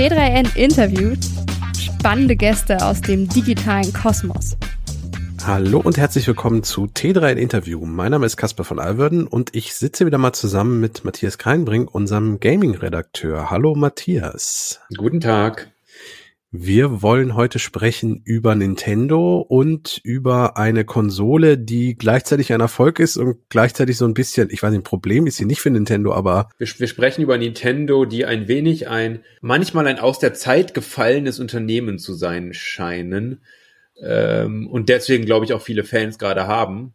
T3N interviewt spannende Gäste aus dem digitalen Kosmos. Hallo und herzlich willkommen zu T3N Interview. Mein Name ist Caspar von Alverden und ich sitze wieder mal zusammen mit Matthias Kreinbring, unserem Gaming-Redakteur. Hallo Matthias. Guten Tag. Wir wollen heute sprechen über Nintendo und über eine Konsole, die gleichzeitig ein Erfolg ist und gleichzeitig so ein bisschen, ich weiß nicht, ein Problem ist sie nicht für Nintendo, aber. Wir, wir sprechen über Nintendo, die ein wenig ein, manchmal ein aus der Zeit gefallenes Unternehmen zu sein scheinen. Ähm, und deswegen, glaube ich, auch viele Fans gerade haben.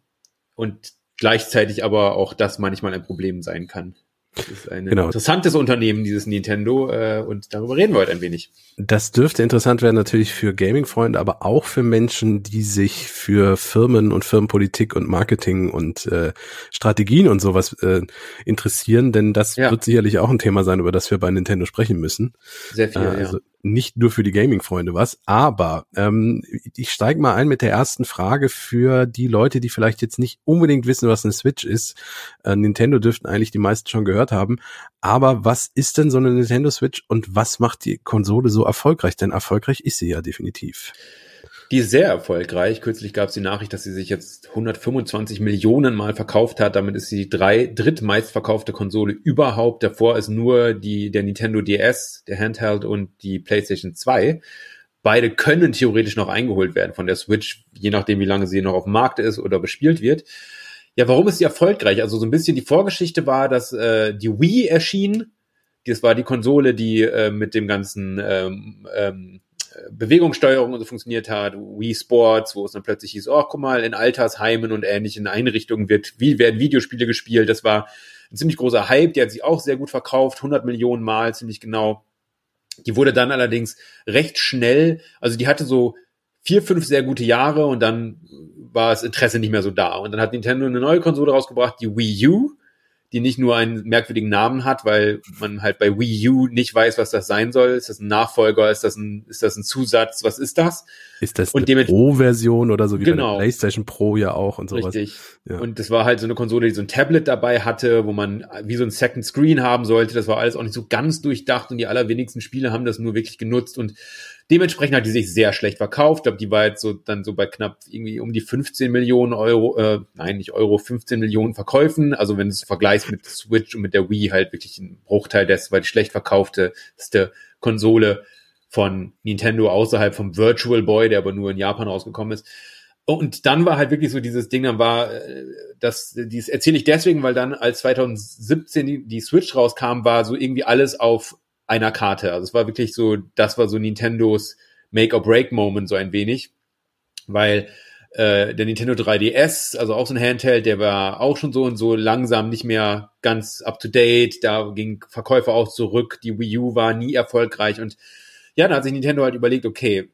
Und gleichzeitig aber auch das manchmal ein Problem sein kann. Das ist ein genau. interessantes Unternehmen, dieses Nintendo, äh, und darüber reden wir heute ein wenig. Das dürfte interessant werden natürlich für Gaming-Freunde, aber auch für Menschen, die sich für Firmen und Firmenpolitik und Marketing und äh, Strategien und sowas äh, interessieren, denn das ja. wird sicherlich auch ein Thema sein, über das wir bei Nintendo sprechen müssen. Sehr viel, äh, also, ja nicht nur für die Gaming-Freunde was, aber ähm, ich steige mal ein mit der ersten Frage für die Leute, die vielleicht jetzt nicht unbedingt wissen, was eine Switch ist. Äh, Nintendo dürften eigentlich die meisten schon gehört haben, aber was ist denn so eine Nintendo Switch und was macht die Konsole so erfolgreich? Denn erfolgreich ist sie ja definitiv. Die ist sehr erfolgreich. Kürzlich gab es die Nachricht, dass sie sich jetzt 125 Millionen Mal verkauft hat. Damit ist sie die drei drittmeistverkaufte Konsole überhaupt. Davor ist nur die, der Nintendo DS, der Handheld und die PlayStation 2. Beide können theoretisch noch eingeholt werden von der Switch, je nachdem, wie lange sie noch auf dem Markt ist oder bespielt wird. Ja, warum ist sie erfolgreich? Also so ein bisschen die Vorgeschichte war, dass äh, die Wii erschien. Das war die Konsole, die äh, mit dem ganzen ähm, ähm, Bewegungssteuerung und so funktioniert hat, Wii Sports, wo es dann plötzlich hieß, oh, guck mal, in Altersheimen und ähnlichen Einrichtungen wird, wie werden Videospiele gespielt. Das war ein ziemlich großer Hype, der hat sich auch sehr gut verkauft, 100 Millionen Mal, ziemlich genau. Die wurde dann allerdings recht schnell, also die hatte so vier, fünf sehr gute Jahre und dann war das Interesse nicht mehr so da. Und dann hat Nintendo eine neue Konsole rausgebracht, die Wii U, die nicht nur einen merkwürdigen Namen hat, weil man halt bei Wii U nicht weiß, was das sein soll. Ist das ein Nachfolger? Ist das ein, ist das ein Zusatz? Was ist das? Ist das und eine Pro-Version oder so wie genau. bei der PlayStation Pro ja auch und sowas? Richtig. Ja. Und das war halt so eine Konsole, die so ein Tablet dabei hatte, wo man wie so ein Second Screen haben sollte. Das war alles auch nicht so ganz durchdacht und die allerwenigsten Spiele haben das nur wirklich genutzt und Dementsprechend hat die sich sehr schlecht verkauft. Ich glaube, die war jetzt so dann so bei knapp irgendwie um die 15 Millionen Euro, äh, nein, nicht Euro, 15 Millionen Verkäufen. Also wenn du es vergleichst mit Switch und mit der Wii halt wirklich ein Bruchteil des, weil die schlecht verkaufteste Konsole von Nintendo außerhalb vom Virtual Boy, der aber nur in Japan rausgekommen ist. Und dann war halt wirklich so dieses Ding, dann war, äh, das, dies erzähle ich deswegen, weil dann als 2017 die, die Switch rauskam, war so irgendwie alles auf einer Karte. Also es war wirklich so, das war so Nintendos Make-or-Break-Moment so ein wenig, weil äh, der Nintendo 3DS, also auch so ein Handheld, der war auch schon so und so langsam nicht mehr ganz up-to-date, da ging Verkäufer auch zurück, die Wii U war nie erfolgreich und ja, da hat sich Nintendo halt überlegt, okay,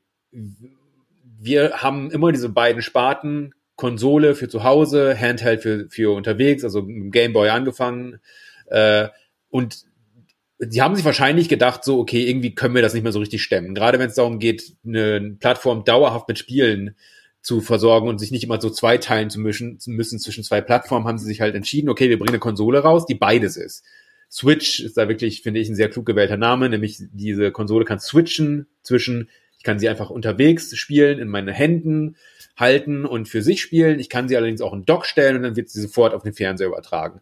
wir haben immer diese beiden Sparten, Konsole für zu Hause, Handheld für, für unterwegs, also Game Boy angefangen. Äh, und sie haben sich wahrscheinlich gedacht, so, okay, irgendwie können wir das nicht mehr so richtig stemmen. Gerade wenn es darum geht, eine Plattform dauerhaft mit Spielen zu versorgen und sich nicht immer so zweiteilen zu mischen, müssen zwischen zwei Plattformen, haben sie sich halt entschieden, okay, wir bringen eine Konsole raus, die beides ist. Switch ist da wirklich, finde ich, ein sehr klug gewählter Name, nämlich diese Konsole kann switchen zwischen, ich kann sie einfach unterwegs spielen, in meine Händen halten und für sich spielen. Ich kann sie allerdings auch in Dock stellen und dann wird sie sofort auf den Fernseher übertragen.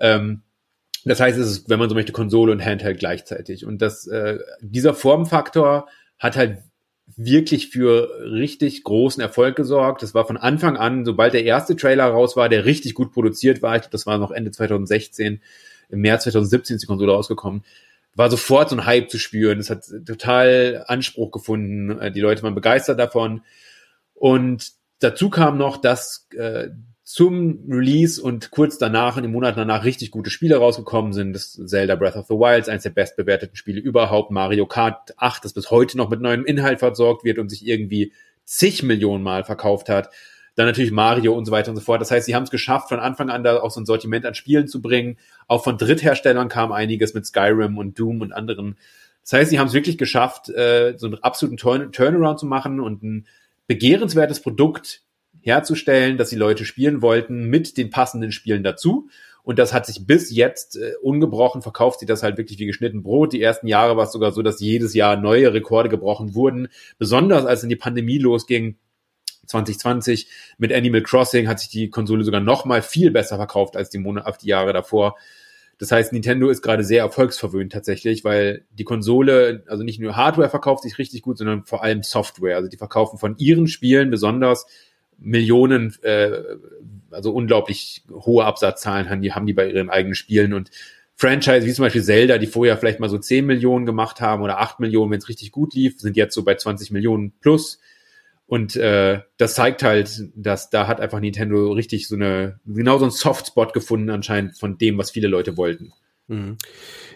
Ähm, das heißt, es ist, wenn man so möchte, Konsole und Handheld gleichzeitig. Und das, äh, dieser Formfaktor hat halt wirklich für richtig großen Erfolg gesorgt. Das war von Anfang an, sobald der erste Trailer raus war, der richtig gut produziert war, ich glaube, das war noch Ende 2016, im März 2017 ist die Konsole rausgekommen, war sofort so ein Hype zu spüren. Es hat total Anspruch gefunden. Äh, die Leute waren begeistert davon. Und dazu kam noch, dass äh, zum Release und kurz danach, in den Monaten danach, richtig gute Spiele rausgekommen sind. Das Zelda Breath of the Wild, eines der bestbewerteten Spiele überhaupt. Mario Kart 8, das bis heute noch mit neuem Inhalt versorgt wird und sich irgendwie zig Millionen Mal verkauft hat. Dann natürlich Mario und so weiter und so fort. Das heißt, sie haben es geschafft, von Anfang an da auch so ein Sortiment an Spielen zu bringen. Auch von Drittherstellern kam einiges mit Skyrim und Doom und anderen. Das heißt, sie haben es wirklich geschafft, äh, so einen absoluten Turn Turnaround zu machen und ein begehrenswertes Produkt herzustellen, dass die Leute spielen wollten mit den passenden Spielen dazu. Und das hat sich bis jetzt äh, ungebrochen verkauft, sich das halt wirklich wie geschnitten Brot. Die ersten Jahre war es sogar so, dass jedes Jahr neue Rekorde gebrochen wurden. Besonders als in die Pandemie losging, 2020 mit Animal Crossing hat sich die Konsole sogar noch mal viel besser verkauft als die Monate, die Jahre davor. Das heißt, Nintendo ist gerade sehr erfolgsverwöhnt tatsächlich, weil die Konsole, also nicht nur Hardware verkauft sich richtig gut, sondern vor allem Software. Also die verkaufen von ihren Spielen besonders Millionen, äh, also unglaublich hohe Absatzzahlen haben die, haben die bei ihren eigenen Spielen und Franchise wie zum Beispiel Zelda, die vorher vielleicht mal so 10 Millionen gemacht haben oder 8 Millionen, wenn es richtig gut lief, sind jetzt so bei 20 Millionen plus. Und äh, das zeigt halt, dass da hat einfach Nintendo richtig so eine, genau so einen Softspot gefunden anscheinend von dem, was viele Leute wollten. Mhm.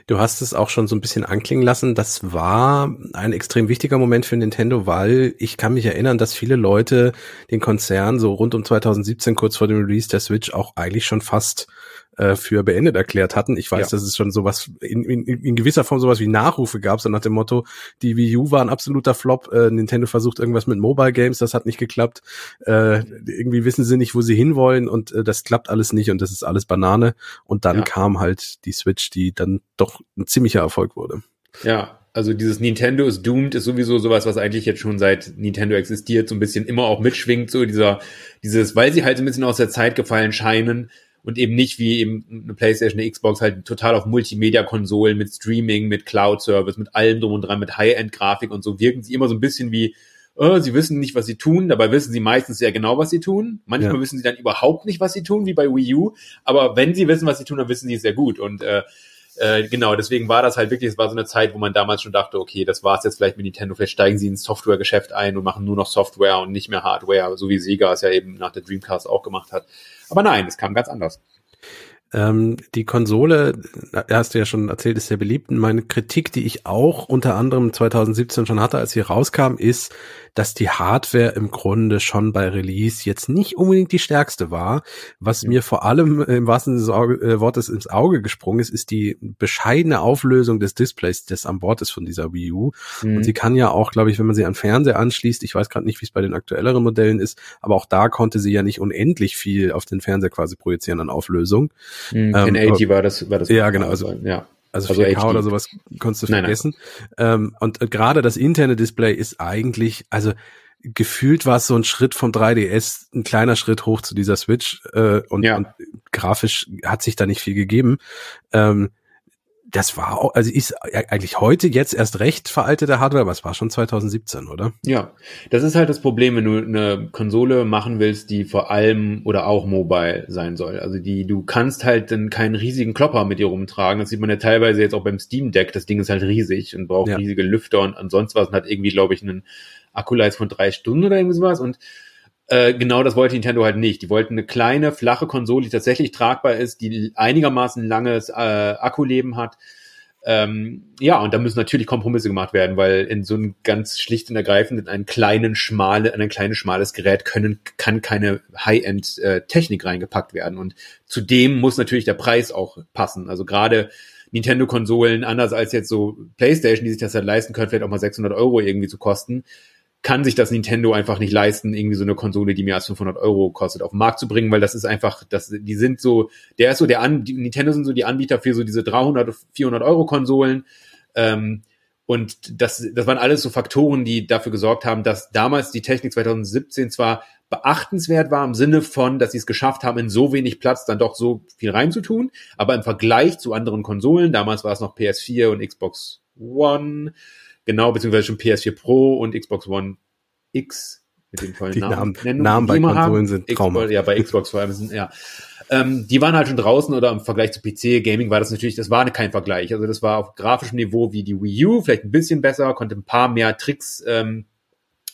Du hast es auch schon so ein bisschen anklingen lassen. Das war ein extrem wichtiger Moment für Nintendo, weil ich kann mich erinnern, dass viele Leute den Konzern so rund um 2017, kurz vor dem Release der Switch, auch eigentlich schon fast äh, für beendet erklärt hatten. Ich weiß, ja. dass es schon sowas in, in, in gewisser Form sowas wie Nachrufe gab, so nach dem Motto, die Wii U war ein absoluter Flop, äh, Nintendo versucht irgendwas mit Mobile Games, das hat nicht geklappt. Äh, irgendwie wissen sie nicht, wo sie hinwollen und äh, das klappt alles nicht und das ist alles Banane. Und dann ja. kam halt die Switch, die dann doch ein ziemlicher Erfolg wurde. Ja, also dieses Nintendo ist doomed ist sowieso sowas, was eigentlich jetzt schon seit Nintendo existiert, so ein bisschen immer auch mitschwingt, so dieser, dieses, weil sie halt so ein bisschen aus der Zeit gefallen scheinen, und eben nicht wie eben eine PlayStation, eine Xbox halt total auf Multimedia-Konsolen mit Streaming, mit Cloud-Service, mit allem drum und dran, mit High-End-Grafik und so wirken sie immer so ein bisschen wie, oh, sie wissen nicht, was sie tun, dabei wissen sie meistens sehr genau, was sie tun. Manchmal ja. wissen sie dann überhaupt nicht, was sie tun, wie bei Wii U, aber wenn sie wissen, was sie tun, dann wissen sie es sehr gut und äh, äh, genau, deswegen war das halt wirklich, es war so eine Zeit, wo man damals schon dachte, okay, das war's jetzt vielleicht mit Nintendo, vielleicht steigen sie ins Softwaregeschäft ein und machen nur noch Software und nicht mehr Hardware, so wie Sega es ja eben nach der Dreamcast auch gemacht hat. Aber nein, es kam ganz anders. Ähm, die Konsole, hast du ja schon erzählt, ist sehr beliebt. Meine Kritik, die ich auch unter anderem 2017 schon hatte, als sie rauskam, ist, dass die Hardware im Grunde schon bei Release jetzt nicht unbedingt die stärkste war. Was mir vor allem im wahrsten Sinne des äh, Wortes ins Auge gesprungen ist, ist die bescheidene Auflösung des Displays, das an Bord ist von dieser Wii U. Mhm. Und sie kann ja auch, glaube ich, wenn man sie an Fernseher anschließt, ich weiß gerade nicht, wie es bei den aktuelleren Modellen ist, aber auch da konnte sie ja nicht unendlich viel auf den Fernseher quasi projizieren an Auflösung. Mhm, ähm, 1080 war das, war das. Ja, genau. Also, ja. Also, also 4K HD. oder sowas konntest du vergessen. Nein, nein. Ähm, und gerade das interne Display ist eigentlich, also gefühlt war es so ein Schritt vom 3DS, ein kleiner Schritt hoch zu dieser Switch äh, und, ja. und grafisch hat sich da nicht viel gegeben. Ähm, das war auch, also ist eigentlich heute jetzt erst recht veraltete Hardware, aber es war schon 2017, oder? Ja, das ist halt das Problem, wenn du eine Konsole machen willst, die vor allem oder auch mobile sein soll. Also die, du kannst halt dann keinen riesigen Klopper mit dir rumtragen. Das sieht man ja teilweise jetzt auch beim Steam Deck. Das Ding ist halt riesig und braucht ja. riesige Lüfter und ansonsten was und hat irgendwie, glaube ich, einen Akkuleist von drei Stunden oder irgendwie sowas und äh, genau das wollte Nintendo halt nicht. Die wollten eine kleine, flache Konsole, die tatsächlich tragbar ist, die einigermaßen langes äh, Akkuleben hat. Ähm, ja, und da müssen natürlich Kompromisse gemacht werden, weil in so ein ganz schlicht und ergreifend in einen kleinen, schmale, in ein kleines, schmales Gerät können, kann keine High-End-Technik äh, reingepackt werden. Und zudem muss natürlich der Preis auch passen. Also gerade Nintendo-Konsolen, anders als jetzt so PlayStation, die sich das halt leisten können, vielleicht auch mal 600 Euro irgendwie zu kosten, kann sich das Nintendo einfach nicht leisten, irgendwie so eine Konsole, die mehr als 500 Euro kostet, auf den Markt zu bringen, weil das ist einfach, das, die sind so, der ist so der An, die, Nintendo sind so die Anbieter für so diese 300, 400 Euro Konsolen, ähm, und das, das waren alles so Faktoren, die dafür gesorgt haben, dass damals die Technik 2017 zwar beachtenswert war im Sinne von, dass sie es geschafft haben, in so wenig Platz dann doch so viel reinzutun, aber im Vergleich zu anderen Konsolen, damals war es noch PS4 und Xbox One, Genau, beziehungsweise schon PS4 Pro und Xbox One X mit dem tollen die Namen. Namen, Namen bei Konsolen haben. sind Trauma. Ja, bei Xbox vor allem sind, ja. Ähm, die waren halt schon draußen oder im Vergleich zu PC Gaming war das natürlich, das war kein Vergleich. Also das war auf grafischem Niveau wie die Wii U, vielleicht ein bisschen besser, konnte ein paar mehr Tricks, ähm,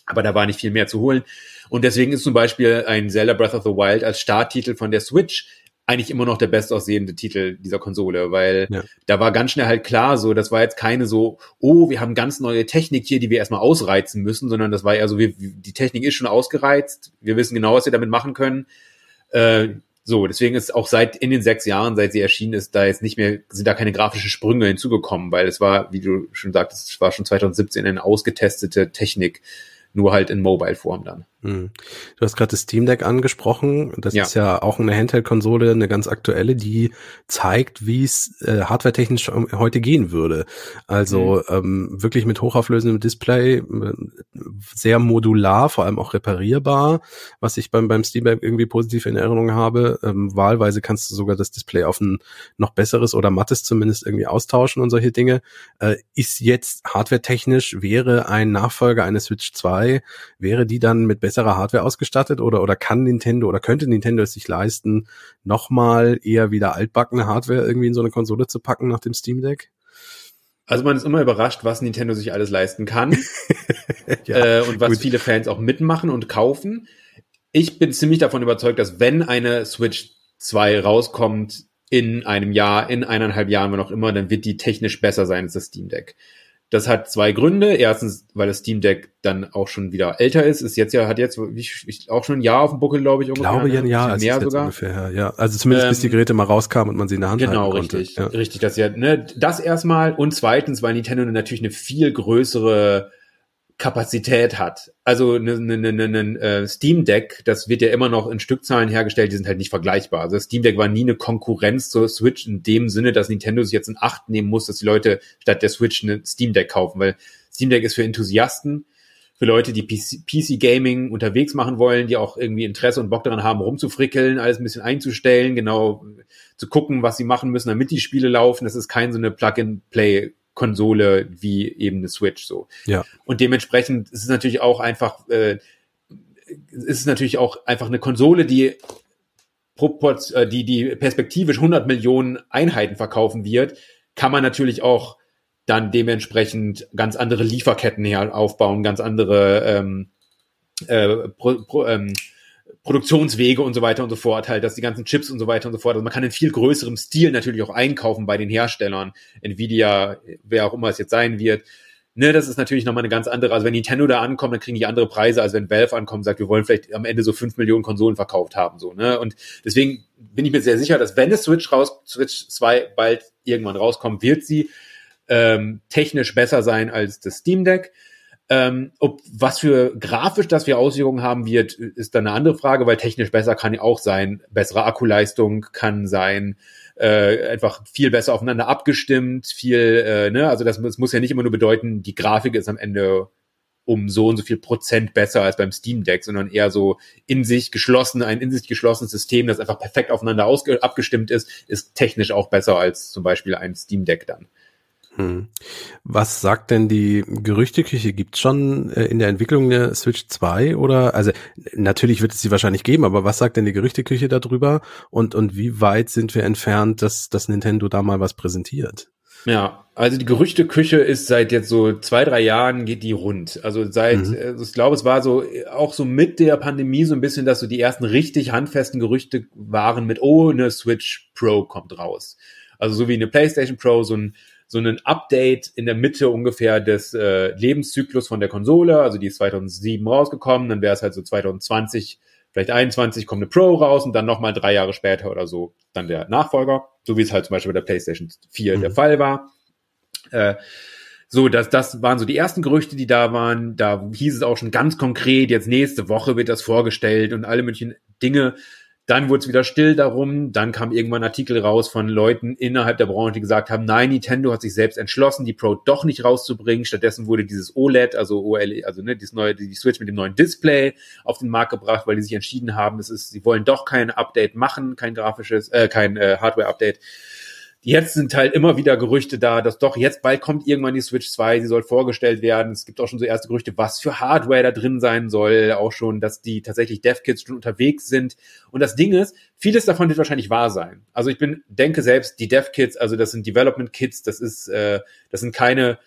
aber da war nicht viel mehr zu holen. Und deswegen ist zum Beispiel ein Zelda Breath of the Wild als Starttitel von der Switch eigentlich immer noch der bestaussehende Titel dieser Konsole, weil ja. da war ganz schnell halt klar, so, das war jetzt keine so, oh, wir haben ganz neue Technik hier, die wir erstmal ausreizen müssen, sondern das war eher so, wir, die Technik ist schon ausgereizt, wir wissen genau, was wir damit machen können. Äh, so, deswegen ist auch seit in den sechs Jahren, seit sie erschienen ist, da jetzt nicht mehr, sind da keine grafischen Sprünge hinzugekommen, weil es war, wie du schon sagtest, es war schon 2017 eine ausgetestete Technik nur halt in Mobile-Form dann. Hm. Du hast gerade das Steam Deck angesprochen. Das ja. ist ja auch eine Handheld-Konsole, eine ganz aktuelle, die zeigt, wie es äh, hardwaretechnisch heute gehen würde. Also mhm. ähm, wirklich mit hochauflösendem Display, sehr modular, vor allem auch reparierbar, was ich beim, beim Steam Deck irgendwie positiv in Erinnerung habe. Ähm, wahlweise kannst du sogar das Display auf ein noch besseres oder mattes zumindest irgendwie austauschen und solche Dinge. Äh, ist jetzt hardwaretechnisch, wäre ein Nachfolger eines Switch 2, wäre die dann mit besserer Hardware ausgestattet oder, oder kann Nintendo oder könnte Nintendo es sich leisten, nochmal eher wieder altbackene Hardware irgendwie in so eine Konsole zu packen nach dem Steam Deck? Also man ist immer überrascht, was Nintendo sich alles leisten kann ja, äh, und was gut. viele Fans auch mitmachen und kaufen. Ich bin ziemlich davon überzeugt, dass wenn eine Switch 2 rauskommt in einem Jahr, in eineinhalb Jahren, wann auch immer, dann wird die technisch besser sein als das Steam Deck. Das hat zwei Gründe. Erstens, weil das Steam Deck dann auch schon wieder älter ist. Ist jetzt ja, hat jetzt auch schon ein Jahr auf dem Buckel, glaube ich, ungefähr. Ich glaube ja, ein Jahr, also mehr sogar. Ungefähr, ja. Also zumindest ähm, bis die Geräte mal rauskamen und man sie in der Hand genau, halten konnte. Genau, richtig. Ja. Richtig, das ja, ne, das erstmal. Und zweitens, weil Nintendo natürlich eine viel größere Kapazität hat. Also ein ne, ne, ne, ne, äh, Steam Deck, das wird ja immer noch in Stückzahlen hergestellt, die sind halt nicht vergleichbar. Also Steam Deck war nie eine Konkurrenz zur Switch in dem Sinne, dass Nintendo sich jetzt in Acht nehmen muss, dass die Leute statt der Switch eine Steam Deck kaufen, weil Steam Deck ist für Enthusiasten, für Leute, die PC, PC Gaming unterwegs machen wollen, die auch irgendwie Interesse und Bock daran haben, rumzufrickeln, alles ein bisschen einzustellen, genau zu gucken, was sie machen müssen, damit die Spiele laufen. Das ist kein so eine Plug-and-Play Konsole wie eben eine Switch so. Ja. Und dementsprechend ist es natürlich auch einfach, äh, ist es natürlich auch einfach eine Konsole, die äh, die, die perspektivisch 100 Millionen Einheiten verkaufen wird, kann man natürlich auch dann dementsprechend ganz andere Lieferketten her aufbauen, ganz andere ähm, äh, pro, pro, ähm, Produktionswege und so weiter und so fort, halt, dass die ganzen Chips und so weiter und so fort. Also man kann in viel größerem Stil natürlich auch einkaufen bei den Herstellern, Nvidia, wer auch immer es jetzt sein wird. Ne, das ist natürlich nochmal eine ganz andere, also wenn Nintendo da ankommt, dann kriegen die andere Preise, als wenn Valve ankommt und sagt, wir wollen vielleicht am Ende so fünf Millionen Konsolen verkauft haben, so, ne, und deswegen bin ich mir sehr sicher, dass wenn es Switch raus, Switch 2 bald irgendwann rauskommt, wird sie ähm, technisch besser sein als das Steam Deck. Ähm, ob was für grafisch das für Auswirkungen haben wird, ist dann eine andere Frage, weil technisch besser kann ja auch sein. Bessere Akkuleistung kann sein, äh, einfach viel besser aufeinander abgestimmt, viel, äh, ne, also das, das muss ja nicht immer nur bedeuten, die Grafik ist am Ende um so und so viel Prozent besser als beim Steam Deck, sondern eher so in sich geschlossen, ein in sich geschlossenes System, das einfach perfekt aufeinander abgestimmt ist, ist technisch auch besser als zum Beispiel ein Steam Deck dann. Hm. Was sagt denn die Gerüchteküche? Gibt's schon äh, in der Entwicklung eine Switch 2 oder also natürlich wird es sie wahrscheinlich geben, aber was sagt denn die Gerüchteküche darüber und und wie weit sind wir entfernt, dass dass Nintendo da mal was präsentiert? Ja, also die Gerüchteküche ist seit jetzt so zwei, drei Jahren geht die rund. Also seit, mhm. also ich glaube, es war so auch so mit der Pandemie so ein bisschen, dass so die ersten richtig handfesten Gerüchte waren mit, oh, eine Switch Pro kommt raus. Also so wie eine PlayStation Pro, so ein so ein Update in der Mitte ungefähr des äh, Lebenszyklus von der Konsole. Also die ist 2007 rausgekommen, dann wäre es halt so 2020, vielleicht 21 kommt eine Pro raus und dann nochmal drei Jahre später oder so dann der Nachfolger, so wie es halt zum Beispiel bei der PlayStation 4 mhm. der Fall war. Äh, so, das, das waren so die ersten Gerüchte, die da waren. Da hieß es auch schon ganz konkret, jetzt nächste Woche wird das vorgestellt und alle möglichen Dinge. Dann wurde es wieder still darum. Dann kam irgendwann ein Artikel raus von Leuten innerhalb der Branche, die gesagt haben, nein, Nintendo hat sich selbst entschlossen, die Pro doch nicht rauszubringen. Stattdessen wurde dieses OLED, also OLED, also ne, dieses neue, die Switch mit dem neuen Display auf den Markt gebracht, weil die sich entschieden haben, es ist, sie wollen doch kein Update machen, kein grafisches, äh, kein äh, Hardware-Update Jetzt sind halt immer wieder Gerüchte da, dass doch jetzt bald kommt irgendwann die Switch 2, sie soll vorgestellt werden. Es gibt auch schon so erste Gerüchte, was für Hardware da drin sein soll. Auch schon, dass die tatsächlich Dev-Kits schon unterwegs sind. Und das Ding ist, vieles davon wird wahrscheinlich wahr sein. Also ich bin, denke selbst, die Dev-Kits, also das sind Development-Kits, das ist, äh, das sind keine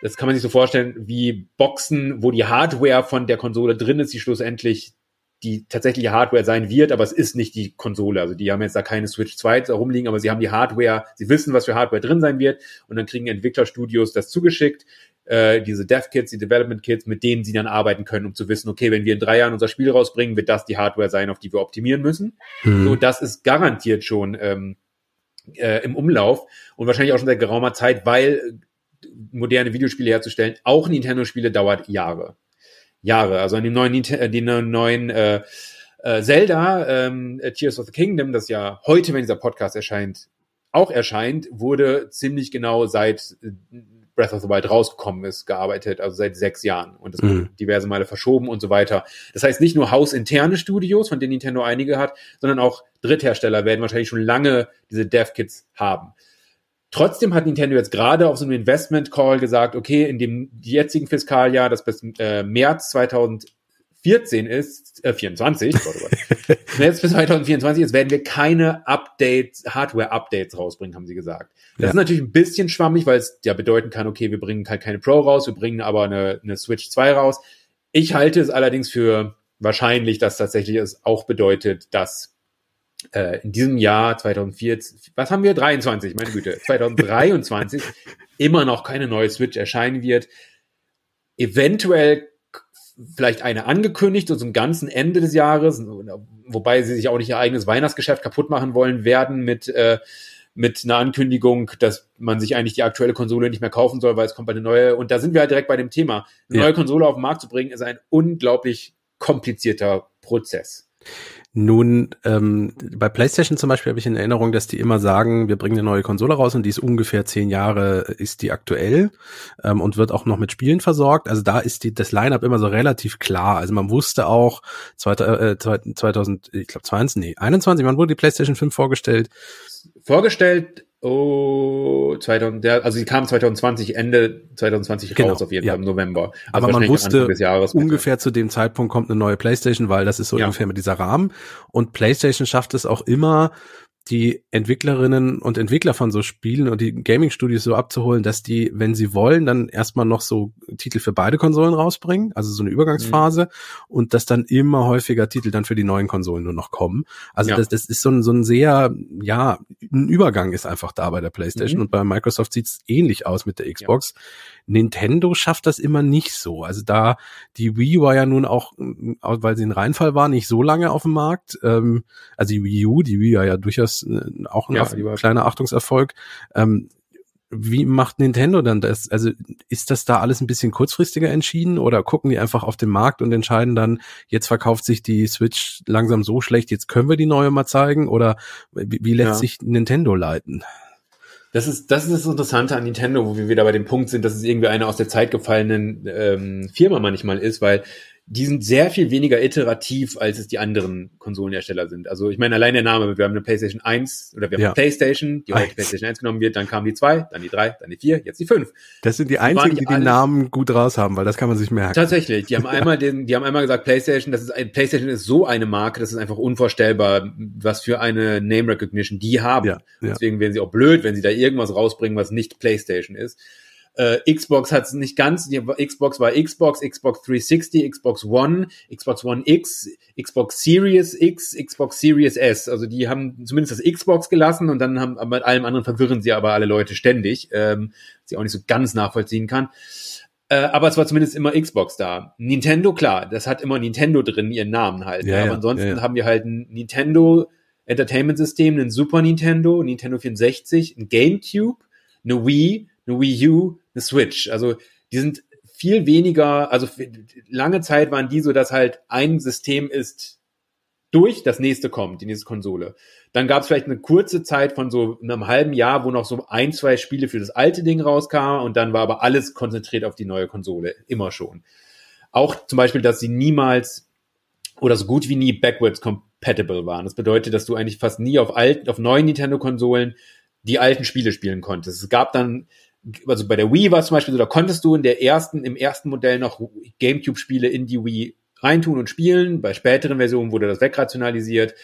das kann man sich so vorstellen wie Boxen, wo die Hardware von der Konsole drin ist, die schlussendlich die tatsächliche Hardware sein wird, aber es ist nicht die Konsole. Also die haben jetzt da keine Switch 2 rumliegen, aber sie haben die Hardware, sie wissen, was für Hardware drin sein wird und dann kriegen Entwicklerstudios das zugeschickt, äh, diese Dev-Kits, die Development-Kits, mit denen sie dann arbeiten können, um zu wissen, okay, wenn wir in drei Jahren unser Spiel rausbringen, wird das die Hardware sein, auf die wir optimieren müssen. Mhm. So, das ist garantiert schon ähm, äh, im Umlauf und wahrscheinlich auch schon seit geraumer Zeit, weil moderne Videospiele herzustellen, auch Nintendo-Spiele dauert Jahre. Jahre. Also an dem neuen, äh, den neuen äh, äh, Zelda, ähm, Tears of the Kingdom, das ja heute, wenn dieser Podcast erscheint, auch erscheint, wurde ziemlich genau seit äh, Breath of the Wild rausgekommen ist, gearbeitet, also seit sechs Jahren. Und das mhm. wurde diverse Male verschoben und so weiter. Das heißt, nicht nur hausinterne Studios, von denen Nintendo einige hat, sondern auch Dritthersteller werden wahrscheinlich schon lange diese Dev-Kits haben. Trotzdem hat Nintendo jetzt gerade auf so einem Investment Call gesagt, okay, in dem jetzigen Fiskaljahr, das bis äh, März 2014 ist, äh, 24, Gott, oh Gott, März bis 2024 ist, werden wir keine Updates, Hardware-Updates rausbringen, haben sie gesagt. Das ja. ist natürlich ein bisschen schwammig, weil es ja bedeuten kann, okay, wir bringen halt keine Pro raus, wir bringen aber eine, eine Switch 2 raus. Ich halte es allerdings für wahrscheinlich, dass tatsächlich es auch bedeutet, dass äh, in diesem Jahr 2004, was haben wir? 23, meine Güte, 2023 immer noch keine neue Switch erscheinen wird. Eventuell vielleicht eine angekündigt, so zum ganzen Ende des Jahres, wobei sie sich auch nicht ihr eigenes Weihnachtsgeschäft kaputt machen wollen werden mit, äh, mit einer Ankündigung, dass man sich eigentlich die aktuelle Konsole nicht mehr kaufen soll, weil es kommt eine neue. Und da sind wir halt direkt bei dem Thema. Eine ja. neue Konsole auf den Markt zu bringen, ist ein unglaublich komplizierter Prozess. Nun, ähm, bei PlayStation zum Beispiel habe ich in Erinnerung, dass die immer sagen, wir bringen eine neue Konsole raus und die ist ungefähr zehn Jahre, ist die aktuell ähm, und wird auch noch mit Spielen versorgt. Also da ist die, das Line-Up immer so relativ klar. Also man wusste auch, äh, 2000, ich glaube 20, nee, 21, wann wurde die PlayStation 5 vorgestellt? Vorgestellt Oh, 2000, der, also sie kam 2020, Ende 2020 genau, raus auf jeden Fall im November. Also Aber man wusste ungefähr zu dem Zeitpunkt kommt eine neue PlayStation, weil das ist so ja. ungefähr mit dieser Rahmen. Und PlayStation schafft es auch immer, die Entwicklerinnen und Entwickler von so Spielen und die Gaming-Studios so abzuholen, dass die, wenn sie wollen, dann erstmal noch so Titel für beide Konsolen rausbringen, also so eine Übergangsphase mhm. und dass dann immer häufiger Titel dann für die neuen Konsolen nur noch kommen. Also ja. das, das ist so ein, so ein sehr, ja, ein Übergang ist einfach da bei der PlayStation mhm. und bei Microsoft sieht's ähnlich aus mit der Xbox. Ja. Nintendo schafft das immer nicht so. Also da, die Wii war ja nun auch, weil sie ein Reinfall war, nicht so lange auf dem Markt. Ähm, also die Wii U, die Wii war ja durchaus äh, auch ein ja, kleiner Achtungserfolg. Ähm, wie macht Nintendo dann das? Also ist das da alles ein bisschen kurzfristiger entschieden oder gucken die einfach auf den Markt und entscheiden dann, jetzt verkauft sich die Switch langsam so schlecht, jetzt können wir die neue mal zeigen oder wie, wie lässt ja. sich Nintendo leiten? Das ist, das ist das Interessante an Nintendo, wo wir wieder bei dem Punkt sind, dass es irgendwie eine aus der Zeit gefallenen ähm, Firma manchmal ist, weil die sind sehr viel weniger iterativ, als es die anderen Konsolenhersteller sind. Also ich meine, allein der Name, wir haben eine PlayStation 1 oder wir haben ja. eine PlayStation, die heute PlayStation 1 genommen wird, dann kam die 2, dann die 3, dann die 4, jetzt die 5. Das sind die einzigen, die, die den Namen gut raus haben, weil das kann man sich merken. Tatsächlich, die haben einmal den, die haben einmal gesagt, PlayStation, das ist ein, PlayStation ist so eine Marke, das ist einfach unvorstellbar, was für eine Name Recognition die haben. Ja, ja. Deswegen wären sie auch blöd, wenn sie da irgendwas rausbringen, was nicht PlayStation ist. Äh, Xbox hat es nicht ganz. Die Xbox war Xbox, Xbox 360, Xbox One, Xbox One X, Xbox Series X, Xbox Series S. Also die haben zumindest das Xbox gelassen und dann haben mit allem anderen verwirren sie aber alle Leute ständig, ähm, sie auch nicht so ganz nachvollziehen kann. Äh, aber es war zumindest immer Xbox da. Nintendo, klar, das hat immer Nintendo drin, ihren Namen halt. Ja, aber ansonsten ja, haben wir halt ein Nintendo Entertainment System, ein Super Nintendo, Nintendo 64, ein GameCube, eine Wii, eine Wii U, eine Switch. Also die sind viel weniger, also lange Zeit waren die so, dass halt ein System ist durch, das nächste kommt, die nächste Konsole. Dann gab es vielleicht eine kurze Zeit von so einem halben Jahr, wo noch so ein, zwei Spiele für das alte Ding rauskamen und dann war aber alles konzentriert auf die neue Konsole, immer schon. Auch zum Beispiel, dass sie niemals oder so gut wie nie backwards compatible waren. Das bedeutet, dass du eigentlich fast nie auf alten, auf neuen Nintendo-Konsolen die alten Spiele spielen konntest. Es gab dann also bei der Wii war es zum Beispiel so, da konntest du in der ersten, im ersten Modell noch GameCube-Spiele in die Wii reintun und spielen. Bei späteren Versionen wurde das wegrationalisiert.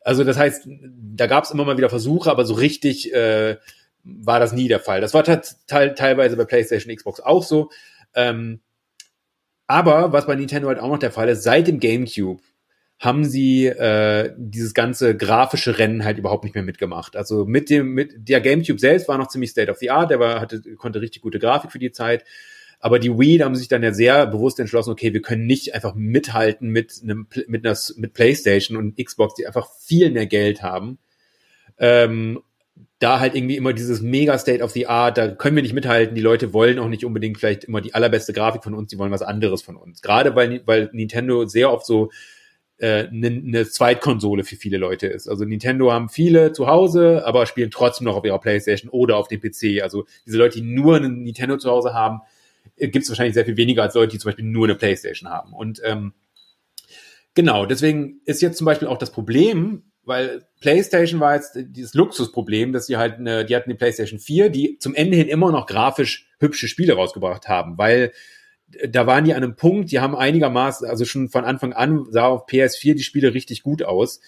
Also das heißt, da gab es immer mal wieder Versuche, aber so richtig äh, war das nie der Fall. Das war te teilweise bei PlayStation, Xbox auch so. Ähm, aber was bei Nintendo halt auch noch der Fall ist, seit dem GameCube haben sie äh, dieses ganze grafische Rennen halt überhaupt nicht mehr mitgemacht. Also mit dem, mit der GameCube selbst war noch ziemlich State of the Art, der war, hatte, konnte richtig gute Grafik für die Zeit. Aber die Wii, da haben sie sich dann ja sehr bewusst entschlossen, okay, wir können nicht einfach mithalten mit einem, mit einer, mit PlayStation und Xbox, die einfach viel mehr Geld haben. Ähm, da halt irgendwie immer dieses mega State of the Art, da können wir nicht mithalten. Die Leute wollen auch nicht unbedingt vielleicht immer die allerbeste Grafik von uns, die wollen was anderes von uns. Gerade weil, weil Nintendo sehr oft so äh, eine ne Zweitkonsole für viele Leute ist. Also Nintendo haben viele zu Hause, aber spielen trotzdem noch auf ihrer Playstation oder auf dem PC. Also diese Leute, die nur einen Nintendo zu Hause haben, äh, gibt es wahrscheinlich sehr viel weniger als Leute, die zum Beispiel nur eine Playstation haben. Und ähm, genau, deswegen ist jetzt zum Beispiel auch das Problem, weil PlayStation war jetzt dieses Luxusproblem, dass sie halt eine, die hatten die PlayStation 4, die zum Ende hin immer noch grafisch hübsche Spiele rausgebracht haben, weil da waren die an einem Punkt, die haben einigermaßen, also schon von Anfang an sah auf PS4 die Spiele richtig gut aus.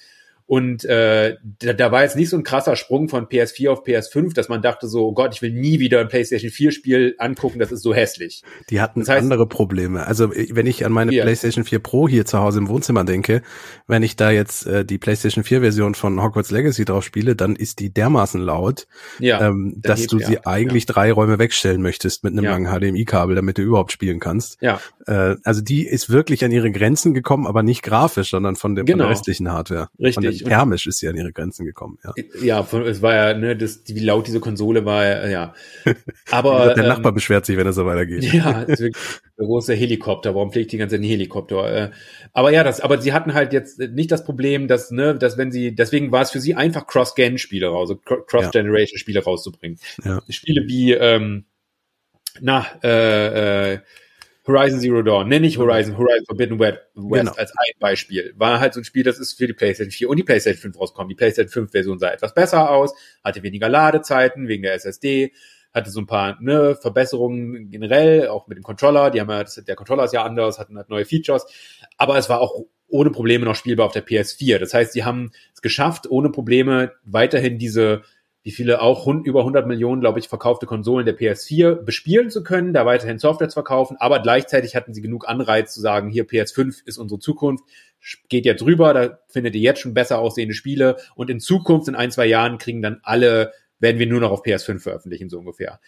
Und äh, da, da war jetzt nicht so ein krasser Sprung von PS4 auf PS5, dass man dachte so, oh Gott, ich will nie wieder ein PlayStation 4 Spiel angucken, das ist so hässlich. Die hatten das heißt, andere Probleme. Also wenn ich an meine ja. PlayStation 4 Pro hier zu Hause im Wohnzimmer denke, wenn ich da jetzt äh, die PlayStation 4 Version von Hogwarts Legacy drauf spiele, dann ist die dermaßen laut, ja, ähm, dass du sie ja, eigentlich ja. drei Räume wegstellen möchtest mit einem langen HDMI-Kabel, damit du überhaupt spielen kannst. Ja. Äh, also die ist wirklich an ihre Grenzen gekommen, aber nicht grafisch, sondern von, dem, genau. von der genau. restlichen Hardware. Richtig richtig. Thermisch ist sie an ihre Grenzen gekommen, ja. Ja, es war ja, ne, das, wie laut diese Konsole war, ja. Aber. der ähm, Nachbar beschwert sich, wenn es so weitergeht. Ja, ist wirklich ein großer Helikopter. Warum fliegt die ganze Zeit ein Helikopter? Äh, aber ja, das, aber sie hatten halt jetzt nicht das Problem, dass, ne, dass wenn sie, deswegen war es für sie einfach Cross-Gen-Spiele raus, also Cross-Generation-Spiele rauszubringen. Ja. Spiele wie, ähm, na, äh, äh, Horizon Zero Dawn, nenne ich Horizon, Horizon Forbidden West genau. als ein Beispiel. War halt so ein Spiel, das ist für die PlayStation 4 und die PlayStation 5 rauskommen. Die PlayStation 5 Version sah etwas besser aus, hatte weniger Ladezeiten wegen der SSD, hatte so ein paar ne, Verbesserungen generell, auch mit dem Controller. Die haben ja, der Controller ist ja anders, hatten halt neue Features. Aber es war auch ohne Probleme noch spielbar auf der PS4. Das heißt, sie haben es geschafft, ohne Probleme weiterhin diese wie viele auch über 100 Millionen, glaube ich, verkaufte Konsolen der PS4 bespielen zu können, da weiterhin Software zu verkaufen, aber gleichzeitig hatten sie genug Anreiz zu sagen, hier PS5 ist unsere Zukunft, geht jetzt rüber, da findet ihr jetzt schon besser aussehende Spiele und in Zukunft, in ein, zwei Jahren, kriegen dann alle, werden wir nur noch auf PS5 veröffentlichen, so ungefähr.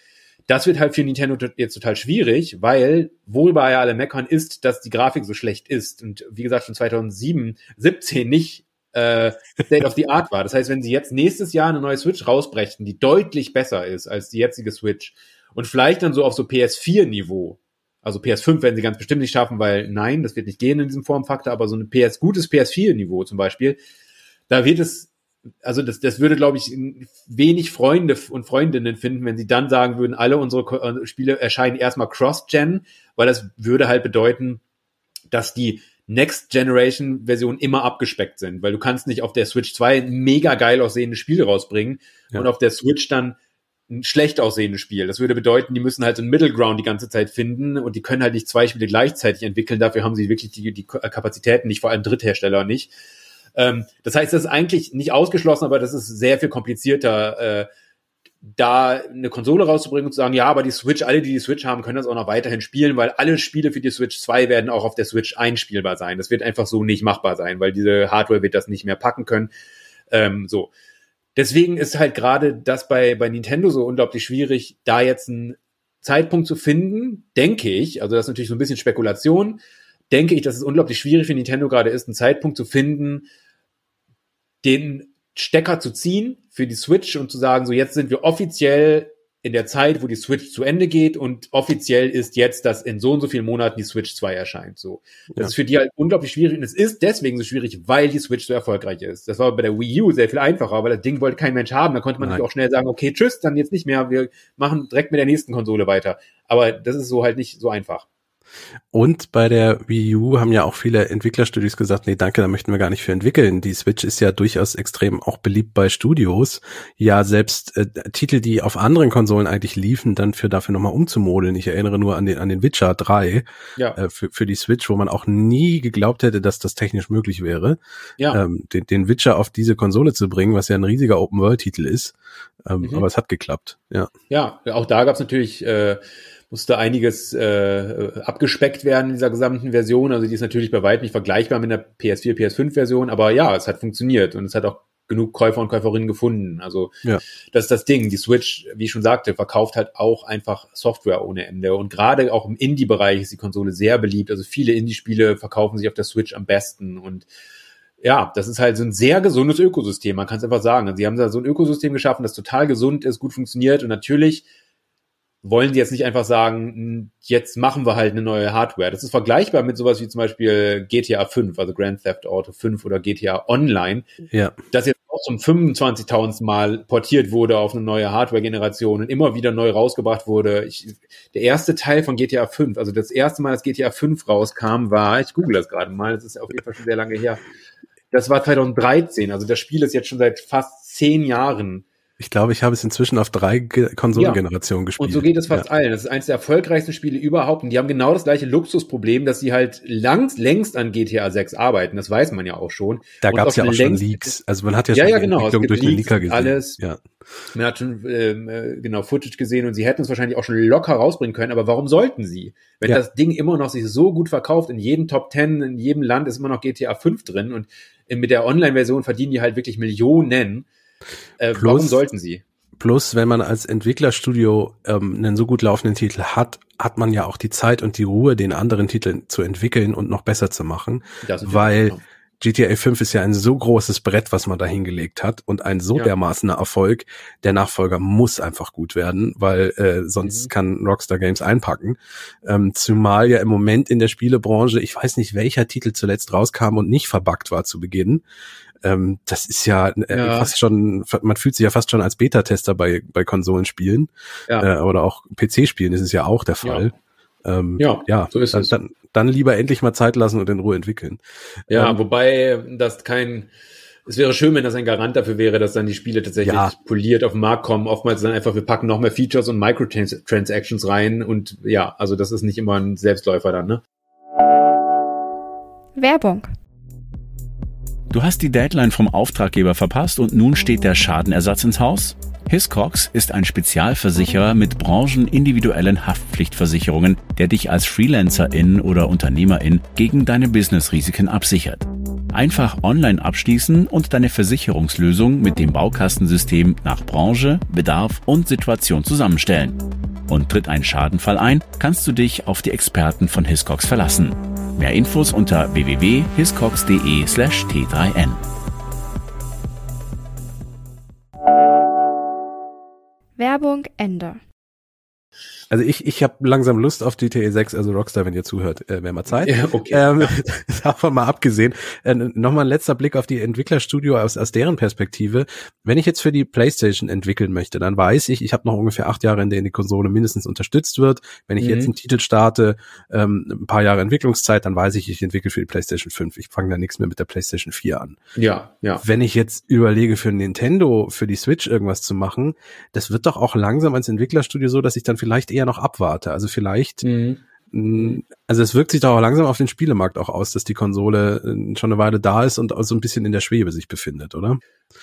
Das wird halt für Nintendo jetzt total schwierig, weil wohl bei alle meckern ist, dass die Grafik so schlecht ist und wie gesagt schon 2007, 17 nicht äh, State of the Art war. Das heißt, wenn sie jetzt nächstes Jahr eine neue Switch rausbrechen, die deutlich besser ist als die jetzige Switch und vielleicht dann so auf so PS4-Niveau, also PS5 werden sie ganz bestimmt nicht schaffen, weil nein, das wird nicht gehen in diesem Formfaktor, aber so ein PS, gutes PS4-Niveau zum Beispiel, da wird es, also das, das würde, glaube ich, wenig Freunde und Freundinnen finden, wenn sie dann sagen würden, alle unsere Spiele erscheinen erstmal Cross-Gen, weil das würde halt bedeuten, dass die Next Generation Version immer abgespeckt sind, weil du kannst nicht auf der Switch 2 ein mega geil aussehendes Spiel rausbringen ja. und auf der Switch dann ein schlecht aussehendes Spiel. Das würde bedeuten, die müssen halt so einen Middle Ground die ganze Zeit finden und die können halt nicht zwei Spiele gleichzeitig entwickeln. Dafür haben sie wirklich die, die Kapazitäten nicht, vor allem Dritthersteller nicht. Ähm, das heißt, das ist eigentlich nicht ausgeschlossen, aber das ist sehr viel komplizierter, äh, da eine Konsole rauszubringen und zu sagen, ja, aber die Switch, alle, die die Switch haben, können das auch noch weiterhin spielen, weil alle Spiele für die Switch 2 werden auch auf der Switch einspielbar sein. Das wird einfach so nicht machbar sein, weil diese Hardware wird das nicht mehr packen können. Ähm, so. Deswegen ist halt gerade das bei, bei Nintendo so unglaublich schwierig, da jetzt einen Zeitpunkt zu finden, denke ich, also das ist natürlich so ein bisschen Spekulation, denke ich, dass es unglaublich schwierig für Nintendo gerade ist, einen Zeitpunkt zu finden, den Stecker zu ziehen für die Switch und zu sagen, so jetzt sind wir offiziell in der Zeit, wo die Switch zu Ende geht und offiziell ist jetzt, dass in so und so vielen Monaten die Switch 2 erscheint. So. Das ja. ist für die halt unglaublich schwierig und es ist deswegen so schwierig, weil die Switch so erfolgreich ist. Das war bei der Wii U sehr viel einfacher, weil das Ding wollte kein Mensch haben. Da konnte man Nein. sich auch schnell sagen, okay, tschüss, dann jetzt nicht mehr, wir machen direkt mit der nächsten Konsole weiter. Aber das ist so halt nicht so einfach. Und bei der Wii U haben ja auch viele Entwicklerstudios gesagt, nee, danke, da möchten wir gar nicht für entwickeln. Die Switch ist ja durchaus extrem auch beliebt bei Studios. Ja, selbst äh, Titel, die auf anderen Konsolen eigentlich liefen, dann für dafür nochmal umzumodeln. Ich erinnere nur an den, an den Witcher 3 ja. äh, für, für die Switch, wo man auch nie geglaubt hätte, dass das technisch möglich wäre, ja. ähm, den, den Witcher auf diese Konsole zu bringen, was ja ein riesiger Open-World-Titel ist. Ähm, mhm. Aber es hat geklappt, ja. Ja, auch da gab es natürlich äh, musste einiges äh, abgespeckt werden in dieser gesamten Version. Also die ist natürlich bei weitem nicht vergleichbar mit einer PS4, PS5-Version, aber ja, es hat funktioniert und es hat auch genug Käufer und Käuferinnen gefunden. Also ja. das ist das Ding. Die Switch, wie ich schon sagte, verkauft halt auch einfach Software ohne Ende. Und gerade auch im Indie-Bereich ist die Konsole sehr beliebt. Also viele Indie-Spiele verkaufen sich auf der Switch am besten und ja, das ist halt so ein sehr gesundes Ökosystem, man kann es einfach sagen. Sie haben da so ein Ökosystem geschaffen, das total gesund ist, gut funktioniert und natürlich wollen sie jetzt nicht einfach sagen, hm, jetzt machen wir halt eine neue Hardware. Das ist vergleichbar mit sowas wie zum Beispiel GTA 5, also Grand Theft Auto 5 oder GTA Online, ja. das jetzt auch zum 25.000. Mal portiert wurde auf eine neue Hardware-Generation und immer wieder neu rausgebracht wurde. Ich, der erste Teil von GTA 5, also das erste Mal, dass GTA 5 rauskam, war, ich google das gerade mal, das ist auf jeden Fall schon sehr lange her, das war 2013, also das Spiel ist jetzt schon seit fast zehn Jahren ich glaube, ich habe es inzwischen auf drei Konsolengenerationen ja. gespielt. Und so geht es fast ja. allen. Das ist eines der erfolgreichsten Spiele überhaupt. Und die haben genau das gleiche Luxusproblem, dass sie halt lang, längst an GTA 6 arbeiten. Das weiß man ja auch schon. Da gab es ja auch schon Leaks. Also man hat ja, ja schon ja, genau. Entwicklung durch Leaks, den Leaker gesehen. Alles. Ja. Man hat schon ähm, äh, genau Footage gesehen und sie hätten es wahrscheinlich auch schon locker rausbringen können. Aber warum sollten sie? Wenn ja. das Ding immer noch sich so gut verkauft, in jedem Top Ten, in jedem Land ist immer noch GTA 5 drin und mit der Online-Version verdienen die halt wirklich Millionen. Äh, warum sollten sie? Plus, wenn man als Entwicklerstudio ähm, einen so gut laufenden Titel hat, hat man ja auch die Zeit und die Ruhe, den anderen Titel zu entwickeln und noch besser zu machen. Weil GTA 5 ist ja ein so großes Brett, was man da hingelegt hat und ein so ja. dermaßener Erfolg. Der Nachfolger muss einfach gut werden, weil äh, sonst mhm. kann Rockstar Games einpacken. Ähm, zumal ja im Moment in der Spielebranche, ich weiß nicht, welcher Titel zuletzt rauskam und nicht verbuggt war zu Beginn ähm, das ist ja, äh, ja, fast schon, man fühlt sich ja fast schon als Beta-Tester bei, bei Konsolenspielen ja. äh, oder auch PC-Spielen ist es ja auch der Fall. Ja, ähm, ja, ja, so ist dann, es. Dann, dann lieber endlich mal Zeit lassen und in Ruhe entwickeln. Ja, ähm, wobei das kein, es wäre schön, wenn das ein Garant dafür wäre, dass dann die Spiele tatsächlich ja. poliert auf den Markt kommen. Oftmals dann einfach, wir packen noch mehr Features und Microtransactions rein und ja, also das ist nicht immer ein Selbstläufer dann, ne? Werbung Du hast die Deadline vom Auftraggeber verpasst und nun steht der Schadenersatz ins Haus? Hiscox ist ein Spezialversicherer mit branchenindividuellen Haftpflichtversicherungen, der dich als Freelancerin oder Unternehmerin gegen deine Businessrisiken absichert. Einfach online abschließen und deine Versicherungslösung mit dem Baukastensystem nach Branche, Bedarf und Situation zusammenstellen. Und tritt ein Schadenfall ein, kannst du dich auf die Experten von Hiscox verlassen. Mehr Infos unter www.hiscox.de/t3n. Werbung Ende. Also ich, ich habe langsam Lust auf GTA 6, also Rockstar, wenn ihr zuhört, äh, wäre mal Zeit. Ja, okay. Ähm, davon mal abgesehen. Äh, Nochmal ein letzter Blick auf die Entwicklerstudio aus, aus deren Perspektive. Wenn ich jetzt für die Playstation entwickeln möchte, dann weiß ich, ich habe noch ungefähr acht Jahre, in denen die Konsole mindestens unterstützt wird. Wenn ich mhm. jetzt einen Titel starte, ähm, ein paar Jahre Entwicklungszeit, dann weiß ich, ich entwickle für die Playstation 5. Ich fange da nichts mehr mit der Playstation 4 an. Ja, ja. Wenn ich jetzt überlege, für Nintendo, für die Switch irgendwas zu machen, das wird doch auch langsam als Entwicklerstudio so, dass ich dann vielleicht eher eher noch abwarte. Also vielleicht, mhm. also es wirkt sich doch auch langsam auf den Spielemarkt auch aus, dass die Konsole äh, schon eine Weile da ist und so ein bisschen in der Schwebe sich befindet, oder?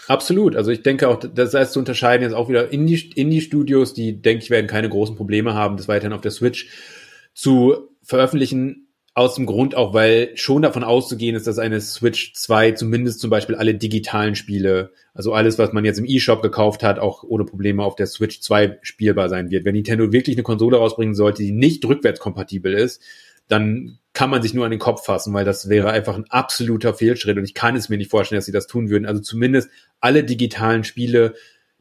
Absolut. Also ich denke auch, das heißt zu unterscheiden jetzt auch wieder Indie-Studios, die, denke ich, werden keine großen Probleme haben, das weiterhin auf der Switch zu veröffentlichen aus dem Grund auch, weil schon davon auszugehen ist, dass eine Switch 2 zumindest zum Beispiel alle digitalen Spiele, also alles, was man jetzt im eShop gekauft hat, auch ohne Probleme auf der Switch 2 spielbar sein wird. Wenn Nintendo wirklich eine Konsole rausbringen sollte, die nicht rückwärtskompatibel ist, dann kann man sich nur an den Kopf fassen, weil das wäre einfach ein absoluter Fehlschritt und ich kann es mir nicht vorstellen, dass sie das tun würden. Also zumindest alle digitalen Spiele,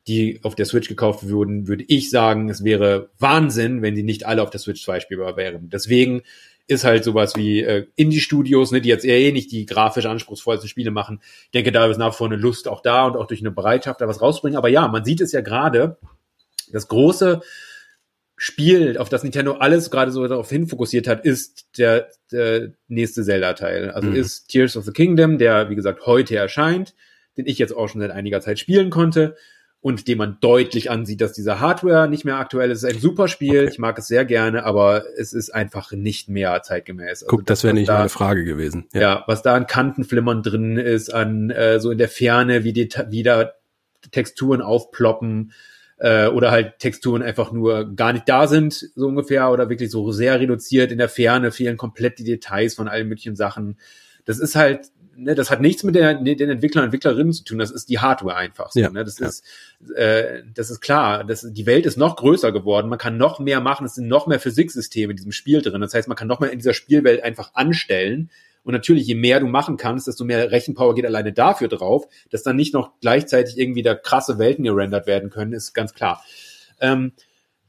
die auf der Switch gekauft wurden, würde ich sagen, es wäre Wahnsinn, wenn die nicht alle auf der Switch 2 spielbar wären. Deswegen ist halt sowas wie äh, Indie-Studios, ne, die jetzt eher eh nicht die grafisch anspruchsvollsten Spiele machen. Ich denke, da ist nach wie vor eine Lust auch da und auch durch eine Bereitschaft da was rausbringen. Aber ja, man sieht es ja gerade, das große Spiel, auf das Nintendo alles gerade so darauf hin fokussiert hat, ist der, der nächste Zelda-Teil. Also mhm. ist Tears of the Kingdom, der, wie gesagt, heute erscheint, den ich jetzt auch schon seit einiger Zeit spielen konnte und dem man deutlich ansieht, dass diese Hardware nicht mehr aktuell ist. Es ist ein super Spiel, okay. ich mag es sehr gerne, aber es ist einfach nicht mehr zeitgemäß. Also Guck, das, das wäre nicht da, meine Frage gewesen. Ja. ja. was da an Kantenflimmern drin ist, an äh, so in der Ferne, wie, die, wie da Texturen aufploppen äh, oder halt Texturen einfach nur gar nicht da sind, so ungefähr, oder wirklich so sehr reduziert in der Ferne, fehlen komplett die Details von allen möglichen Sachen. Das ist halt ne, das hat nichts mit der, den Entwicklern und Entwicklerinnen zu tun, das ist die Hardware einfach so. Ja, ne? Das ja. ist, äh, das ist klar. Das, die Welt ist noch größer geworden, man kann noch mehr machen, es sind noch mehr Physiksysteme in diesem Spiel drin. Das heißt, man kann noch mehr in dieser Spielwelt einfach anstellen. Und natürlich, je mehr du machen kannst, desto mehr Rechenpower geht alleine dafür drauf, dass dann nicht noch gleichzeitig irgendwie da krasse Welten gerendert werden können, ist ganz klar. Ähm,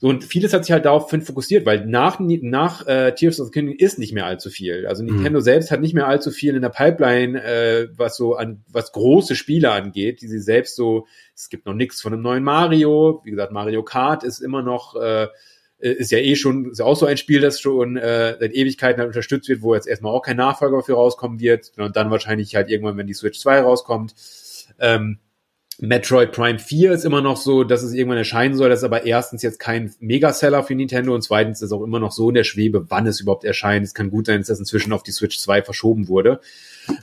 und vieles hat sich halt darauf fokussiert, weil nach, nach äh, Tears of the Kingdom ist nicht mehr allzu viel. Also mhm. Nintendo mhm. selbst hat nicht mehr allzu viel in der Pipeline, äh, was so an, was große Spiele angeht, die sie selbst so, es gibt noch nichts von einem neuen Mario, wie gesagt, Mario Kart ist immer noch, äh, ist ja eh schon, ist ja auch so ein Spiel, das schon äh, seit Ewigkeiten halt unterstützt wird, wo jetzt erstmal auch kein Nachfolger für rauskommen wird, und dann wahrscheinlich halt irgendwann, wenn die Switch 2 rauskommt. Ähm, Metroid Prime 4 ist immer noch so, dass es irgendwann erscheinen soll. Das ist aber erstens jetzt kein Megaseller für Nintendo und zweitens ist auch immer noch so in der Schwebe, wann es überhaupt erscheint. Es kann gut sein, dass das inzwischen auf die Switch 2 verschoben wurde.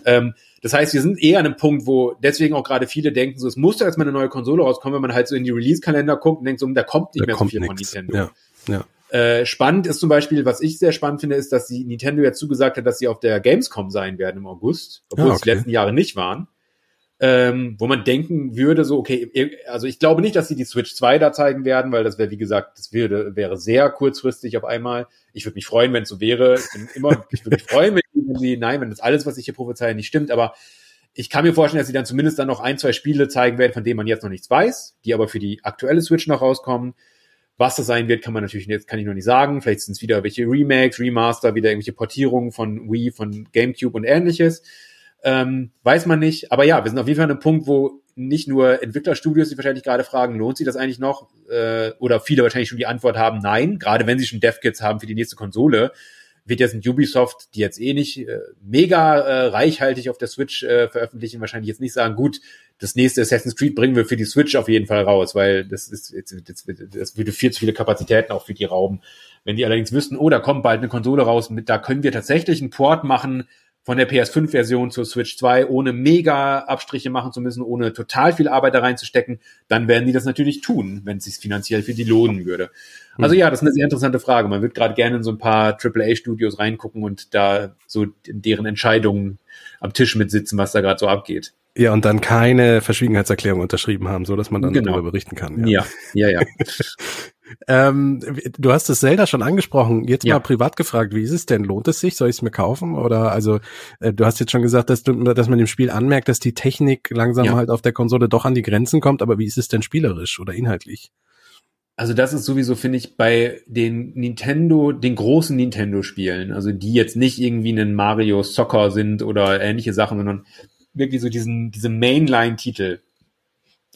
Ähm, das heißt, wir sind eher an einem Punkt, wo deswegen auch gerade viele denken, so es muss ja jetzt mal eine neue Konsole rauskommen, wenn man halt so in die Release-Kalender guckt und denkt, so da kommt nicht da mehr kommt so viel nix. von Nintendo. Ja, ja. Äh, spannend ist zum Beispiel, was ich sehr spannend finde, ist, dass die Nintendo jetzt zugesagt hat, dass sie auf der Gamescom sein werden im August, obwohl ja, okay. es die letzten Jahre nicht waren ähm, wo man denken würde, so, okay, also ich glaube nicht, dass sie die Switch 2 da zeigen werden, weil das wäre, wie gesagt, das würde, wäre sehr kurzfristig auf einmal. Ich würde mich freuen, wenn es so wäre. Ich, bin immer, ich würde mich freuen, wenn sie, nein, wenn das alles, was ich hier prophezeie, nicht stimmt, aber ich kann mir vorstellen, dass sie dann zumindest dann noch ein, zwei Spiele zeigen werden, von denen man jetzt noch nichts weiß, die aber für die aktuelle Switch noch rauskommen. Was das sein wird, kann man natürlich jetzt kann ich noch nicht sagen. Vielleicht sind es wieder welche Remakes, Remaster, wieder irgendwelche Portierungen von Wii, von GameCube und ähnliches. Ähm, weiß man nicht. Aber ja, wir sind auf jeden Fall an einem Punkt, wo nicht nur Entwicklerstudios sich wahrscheinlich gerade fragen, lohnt sich das eigentlich noch? Äh, oder viele wahrscheinlich schon die Antwort haben, nein. Gerade wenn sie schon DevKits haben für die nächste Konsole, wird jetzt ein Ubisoft, die jetzt eh nicht äh, mega äh, reichhaltig auf der Switch äh, veröffentlichen, wahrscheinlich jetzt nicht sagen, gut, das nächste Assassin's Creed bringen wir für die Switch auf jeden Fall raus, weil das ist das, das, das würde viel zu viele Kapazitäten auch für die rauben. Wenn die allerdings wüssten, oh, da kommt bald eine Konsole raus, mit, da können wir tatsächlich einen Port machen, von der PS5-Version zur Switch 2, ohne mega Abstriche machen zu müssen, ohne total viel Arbeit da reinzustecken, dann werden die das natürlich tun, wenn es sich finanziell für die lohnen würde. Also hm. ja, das ist eine sehr interessante Frage. Man wird gerade gerne in so ein paar AAA-Studios reingucken und da so deren Entscheidungen am Tisch mitsitzen, was da gerade so abgeht. Ja, und dann keine Verschwiegenheitserklärung unterschrieben haben, so dass man dann genau. darüber berichten kann. Ja, ja, ja. ja. Ähm, du hast das Zelda schon angesprochen. Jetzt ja. mal privat gefragt, wie ist es denn? Lohnt es sich? Soll ich es mir kaufen? Oder also, äh, du hast jetzt schon gesagt, dass, du, dass man dem Spiel anmerkt, dass die Technik langsam ja. halt auf der Konsole doch an die Grenzen kommt. Aber wie ist es denn spielerisch oder inhaltlich? Also das ist sowieso, finde ich, bei den Nintendo, den großen Nintendo-Spielen, also die jetzt nicht irgendwie ein Mario Soccer sind oder ähnliche Sachen, sondern wirklich so diesen, diese Mainline-Titel,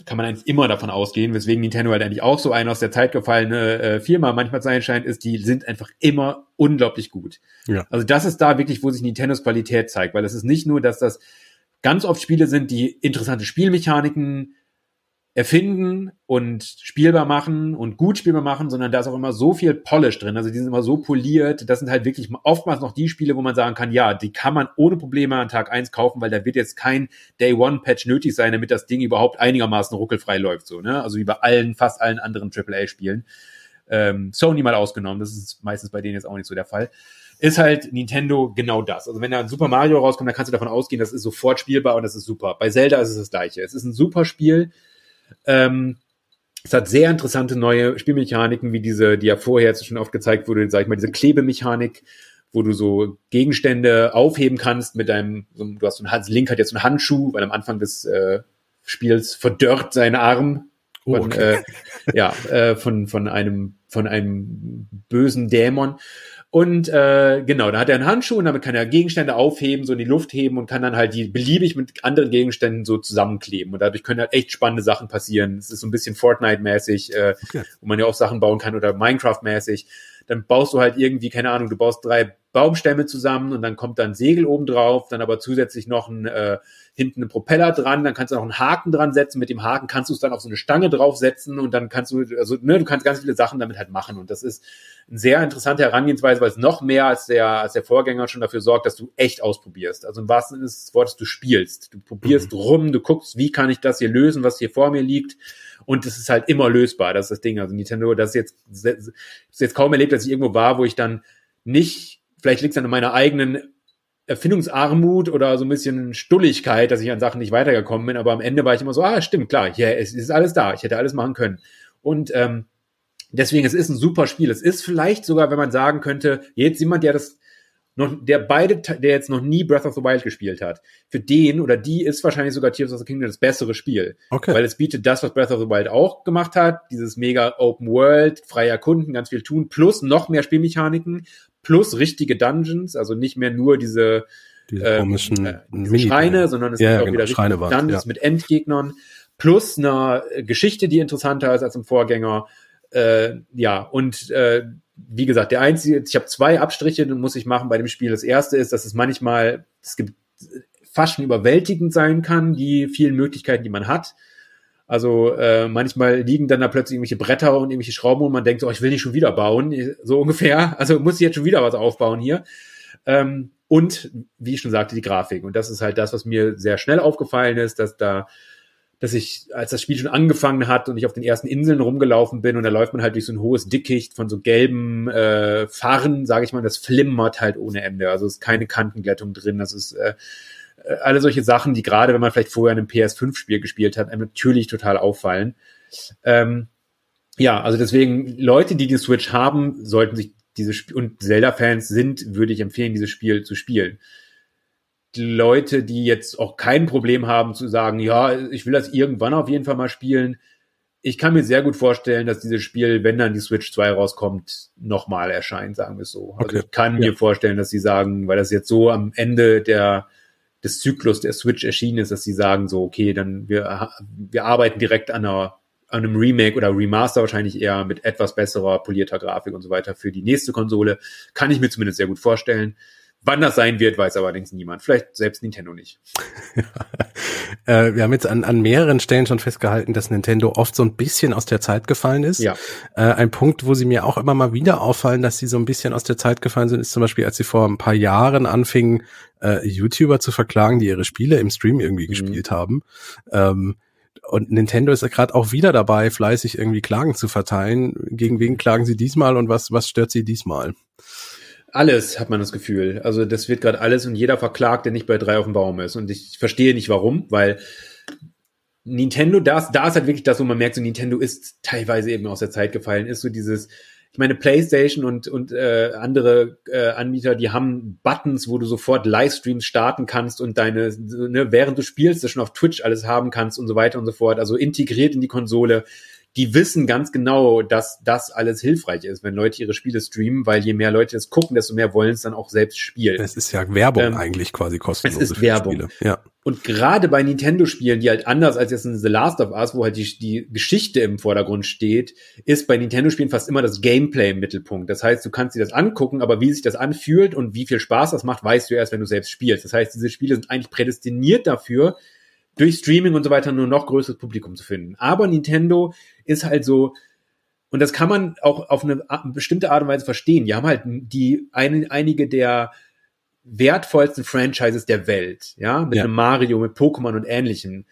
kann man eigentlich immer davon ausgehen, weswegen Nintendo halt eigentlich auch so eine aus der Zeit gefallene äh, Firma manchmal sein scheint, ist, die sind einfach immer unglaublich gut. Ja. Also das ist da wirklich, wo sich Nintendos Qualität zeigt, weil es ist nicht nur, dass das ganz oft Spiele sind, die interessante Spielmechaniken erfinden und spielbar machen und gut spielbar machen, sondern da ist auch immer so viel Polish drin. Also die sind immer so poliert. Das sind halt wirklich oftmals noch die Spiele, wo man sagen kann, ja, die kann man ohne Probleme an Tag eins kaufen, weil da wird jetzt kein Day One Patch nötig sein, damit das Ding überhaupt einigermaßen ruckelfrei läuft, so, ne? Also wie bei allen, fast allen anderen AAA Spielen. Ähm, Sony mal ausgenommen. Das ist meistens bei denen jetzt auch nicht so der Fall ist halt Nintendo genau das. Also wenn da ein Super Mario rauskommt, dann kannst du davon ausgehen, das ist sofort spielbar und das ist super. Bei Zelda ist es das gleiche. Es ist ein super Spiel. Ähm, es hat sehr interessante neue Spielmechaniken, wie diese, die ja vorher schon oft gezeigt wurde, sag ich mal, diese Klebemechanik, wo du so Gegenstände aufheben kannst mit deinem, du hast so ein, Link hat jetzt einen Handschuh, weil am Anfang des äh, Spiels verdörrt sein Arm oh, von, okay. äh, ja, äh, von, von einem, von einem bösen Dämon. Und äh, genau, da hat er einen Handschuh und damit kann er Gegenstände aufheben, so in die Luft heben und kann dann halt die beliebig mit anderen Gegenständen so zusammenkleben. Und dadurch können halt echt spannende Sachen passieren. Es ist so ein bisschen Fortnite-mäßig, äh, okay. wo man ja auch Sachen bauen kann oder Minecraft-mäßig. Dann baust du halt irgendwie, keine Ahnung, du baust drei Baumstämme zusammen und dann kommt dann Segel oben drauf, dann aber zusätzlich noch ein äh, hinten einen Propeller dran, dann kannst du noch einen Haken dran setzen. Mit dem Haken kannst du es dann auf so eine Stange draufsetzen und dann kannst du, also ne, du kannst ganz viele Sachen damit halt machen. Und das ist eine sehr interessante Herangehensweise, weil es noch mehr als der, als der Vorgänger schon dafür sorgt, dass du echt ausprobierst. Also im wahrsten Sinne des Wortes, du spielst. Du probierst mhm. rum, du guckst, wie kann ich das hier lösen, was hier vor mir liegt. Und es ist halt immer lösbar, das ist das Ding. Also Nintendo, das ist jetzt, das ist jetzt kaum erlebt, dass ich irgendwo war, wo ich dann nicht, vielleicht liegt es an meiner eigenen Erfindungsarmut oder so ein bisschen Stulligkeit, dass ich an Sachen nicht weitergekommen bin, aber am Ende war ich immer so, ah, stimmt, klar, ja, es ist alles da, ich hätte alles machen können. Und ähm, deswegen, es ist ein super Spiel. Es ist vielleicht sogar, wenn man sagen könnte, jetzt jemand, der das noch, der beide, der jetzt noch nie Breath of the Wild gespielt hat, für den oder die ist wahrscheinlich sogar Tears of the Kingdom das bessere Spiel. Okay. Weil es bietet das, was Breath of the Wild auch gemacht hat, dieses mega Open World, frei erkunden, ganz viel tun, plus noch mehr Spielmechaniken, plus richtige Dungeons, also nicht mehr nur diese, Diese ähm, komischen äh, diese Schreine, sondern es Ja, gibt auch genau, wieder richtige Schreine Dungeons ja. mit Endgegnern, plus einer äh, Geschichte, die interessanter ist als im Vorgänger. Äh, ja, und äh, wie gesagt, der einzige, ich habe zwei Abstriche, muss ich machen bei dem Spiel. Das erste ist, dass es manchmal, es gibt fast schon überwältigend sein kann, die vielen Möglichkeiten, die man hat. Also äh, manchmal liegen dann da plötzlich irgendwelche Bretter und irgendwelche Schrauben und man denkt oh, ich will nicht schon wieder bauen, so ungefähr. Also muss ich jetzt schon wieder was aufbauen hier. Ähm, und wie ich schon sagte, die Grafik. Und das ist halt das, was mir sehr schnell aufgefallen ist, dass da dass ich, als das Spiel schon angefangen hat und ich auf den ersten Inseln rumgelaufen bin und da läuft man halt durch so ein hohes Dickicht von so gelben äh, Farren, sage ich mal, das flimmert halt ohne Ende. Also es ist keine Kantenglättung drin. Das ist äh, äh, alle solche Sachen, die gerade, wenn man vielleicht vorher ein PS5-Spiel gespielt hat, einem natürlich total auffallen. Ähm, ja, also deswegen, Leute, die die Switch haben, sollten sich diese Sp und Zelda-Fans sind, würde ich empfehlen, dieses Spiel zu spielen Leute, die jetzt auch kein Problem haben zu sagen, ja, ich will das irgendwann auf jeden Fall mal spielen. Ich kann mir sehr gut vorstellen, dass dieses Spiel, wenn dann die Switch 2 rauskommt, nochmal erscheint, sagen wir es so. Also Okay. ich kann Ja. mir vorstellen, dass sie sagen, weil das jetzt so am Ende der des Zyklus der Switch erschienen ist, dass sie sagen so, okay, dann wir, wir arbeiten direkt an einer an einem Remake oder Remaster wahrscheinlich eher mit etwas besserer, polierter Grafik und so weiter für die nächste Konsole. Kann ich mir zumindest sehr gut vorstellen. Wann das sein wird, weiß allerdings niemand. Vielleicht selbst Nintendo nicht. Äh, wir haben jetzt an, an mehreren Stellen schon festgehalten, dass Nintendo oft so ein bisschen aus der Zeit gefallen ist. Ja. Äh, ein Punkt, wo sie mir auch immer mal wieder auffallen, dass sie so ein bisschen aus der Zeit gefallen sind, ist zum Beispiel, als sie vor ein paar Jahren anfingen, äh, YouTuber zu verklagen, die ihre Spiele im Stream irgendwie Mhm. gespielt haben. Ähm, und Nintendo ist ja gerade auch wieder dabei, fleißig irgendwie Klagen zu verteilen. Gegen wen klagen sie diesmal und was, was stört sie diesmal? Alles hat man das Gefühl. Also das wird gerade alles und jeder verklagt, der nicht bei drei auf dem Baum ist. Und ich verstehe nicht warum, weil Nintendo, da ist, da ist halt wirklich das, wo man merkt, so Nintendo ist teilweise eben aus der Zeit gefallen, ist so dieses, ich meine, PlayStation und, und äh, andere äh, Anbieter, die haben Buttons, wo du sofort Livestreams starten kannst und deine, ne, während du spielst, das schon auf Twitch alles haben kannst und so weiter und so fort. Also integriert in die Konsole. Die wissen ganz genau, dass das alles hilfreich ist, wenn Leute ihre Spiele streamen, weil je mehr Leute das gucken, desto mehr wollen es dann auch selbst spielen. Es ist ja Werbung Ähm, eigentlich quasi kostenlos. es ist Werbung. Ja. Und gerade bei Nintendo-Spielen, die halt anders als jetzt in The Last of Us, wo halt die, die Geschichte im Vordergrund steht, ist bei Nintendo-Spielen fast immer das Gameplay im Mittelpunkt. Das heißt, du kannst dir das angucken, aber wie sich das anfühlt und wie viel Spaß das macht, weißt du erst, wenn du selbst spielst. Das heißt, diese Spiele sind eigentlich prädestiniert dafür, durch Streaming und so weiter nur noch größeres Publikum zu finden. Aber Nintendo ist halt so, und das kann man auch auf eine bestimmte Art und Weise verstehen. Die haben halt die ein, einige der wertvollsten Franchises der Welt, ja, mit Ja. einem Mario, mit Pokémon und ähnlichem,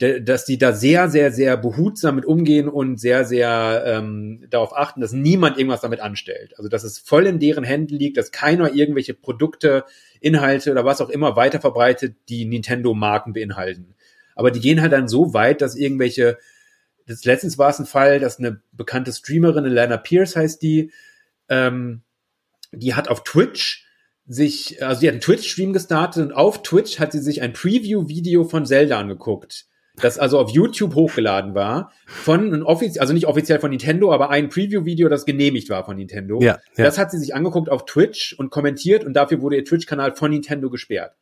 de- dass die da sehr, sehr, sehr behutsam mit umgehen und sehr, sehr ähm, darauf achten, dass niemand irgendwas damit anstellt. Also dass es voll in deren Händen liegt, dass keiner irgendwelche Produkte, Inhalte oder was auch immer weiter verbreitet, die Nintendo-Marken beinhalten. Aber die gehen halt dann so weit, dass irgendwelche, das letztens war es ein Fall, dass eine bekannte Streamerin, Lana Pierce heißt die, ähm, die hat auf Twitch sich, also die hat einen Twitch-Stream gestartet und auf Twitch hat sie sich ein Preview-Video von Zelda angeguckt, das also auf YouTube hochgeladen war, von offiziell, also nicht offiziell von Nintendo, aber ein Preview-Video, das genehmigt war von Nintendo. Ja, ja. Das hat sie sich angeguckt auf Twitch und kommentiert und dafür wurde ihr Twitch-Kanal von Nintendo gesperrt.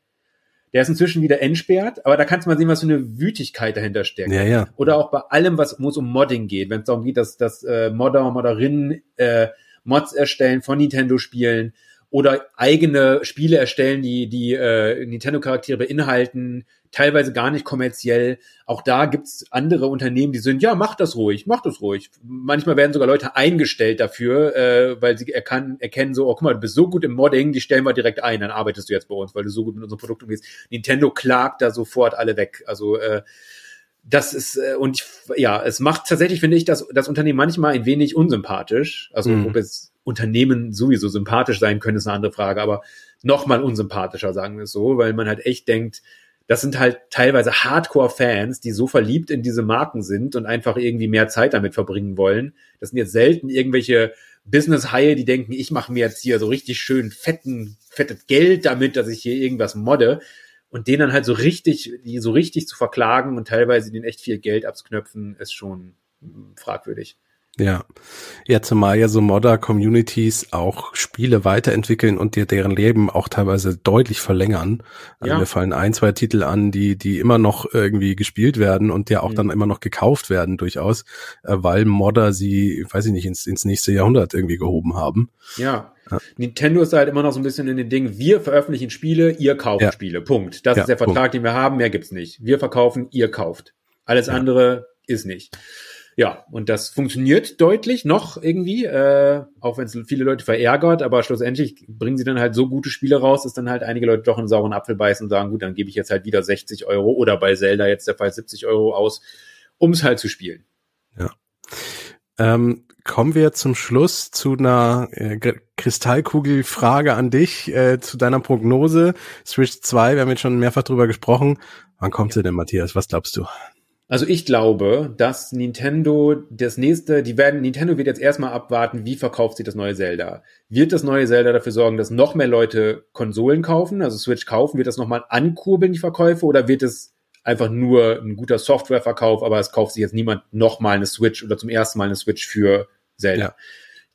Der ist inzwischen wieder entsperrt, aber da kannst du mal sehen, was für eine Wütigkeit dahinter steckt. Ja, ja. Oder auch bei allem, was wo es um Modding geht, wenn es darum geht, dass, dass äh, Modder, Modderinnen äh, Mods erstellen von Nintendo-Spielen oder eigene Spiele erstellen, die die äh, Nintendo-Charaktere beinhalten, teilweise gar nicht kommerziell. Auch da gibt's andere Unternehmen, die sind, ja, mach das ruhig, mach das ruhig. Manchmal werden sogar Leute eingestellt dafür, äh, weil sie erkan erkennen so, oh, guck mal, du bist so gut im Modding, die stellen wir direkt ein, dann arbeitest du jetzt bei uns, weil du so gut mit unserem Produkt umgehst. Nintendo klagt da sofort alle weg. Also äh, das ist, äh, und ich, ja, es macht tatsächlich, finde ich, das, das Unternehmen manchmal ein wenig unsympathisch. Also, Mhm. ob es Unternehmen sowieso sympathisch sein können, ist eine andere Frage, aber noch mal unsympathischer, sagen wir es so, weil man halt echt denkt, das sind halt teilweise Hardcore-Fans, die so verliebt in diese Marken sind und einfach irgendwie mehr Zeit damit verbringen wollen. Das sind jetzt selten irgendwelche Business-Haie, die denken, ich mache mir jetzt hier so richtig schön fetten, fettet Geld damit, dass ich hier irgendwas modde. Und denen dann halt so richtig, die so richtig zu verklagen und teilweise denen echt viel Geld abzuknöpfen, ist schon fragwürdig. Ja. Ja, zumal ja so Modder-Communities auch Spiele weiterentwickeln und dir deren Leben auch teilweise deutlich verlängern. Also ja. mir fallen ein, zwei Titel an, die, die immer noch irgendwie gespielt werden und ja auch mhm. dann immer noch gekauft werden durchaus, äh, weil Modder sie, weiß ich nicht, ins, ins nächste Jahrhundert irgendwie gehoben haben. Ja. Ja. Nintendo ist halt immer noch so ein bisschen in den Dingen, wir veröffentlichen Spiele, ihr kauft ja. Spiele. Punkt. Das ist der Vertrag, Punkt. den wir haben, mehr gibt's nicht. Wir verkaufen, ihr kauft. Alles andere ist nicht. Ja, und das funktioniert deutlich noch irgendwie, äh, auch wenn es viele Leute verärgert, aber schlussendlich bringen sie dann halt so gute Spiele raus, dass dann halt einige Leute doch einen sauren Apfel beißen und sagen, gut, dann gebe ich jetzt halt wieder 60 Euro oder bei Zelda jetzt der Fall 70 Euro aus, um es halt zu spielen. Ja. Ähm, kommen wir zum Schluss zu einer äh, Kristallkugelfrage an dich, äh, zu deiner Prognose. Switch 2, wir haben jetzt schon mehrfach drüber gesprochen. Wann kommt sie denn, Matthias? Was glaubst du? Also ich glaube, dass Nintendo das nächste, die werden, Nintendo wird jetzt erstmal abwarten, wie verkauft sich das neue Zelda. Wird das neue Zelda dafür sorgen, dass noch mehr Leute Konsolen kaufen, also Switch kaufen? Wird das nochmal ankurbeln, die Verkäufe, oder wird es einfach nur ein guter Softwareverkauf, aber es kauft sich jetzt niemand nochmal eine Switch oder zum ersten Mal eine Switch für Zelda? Ja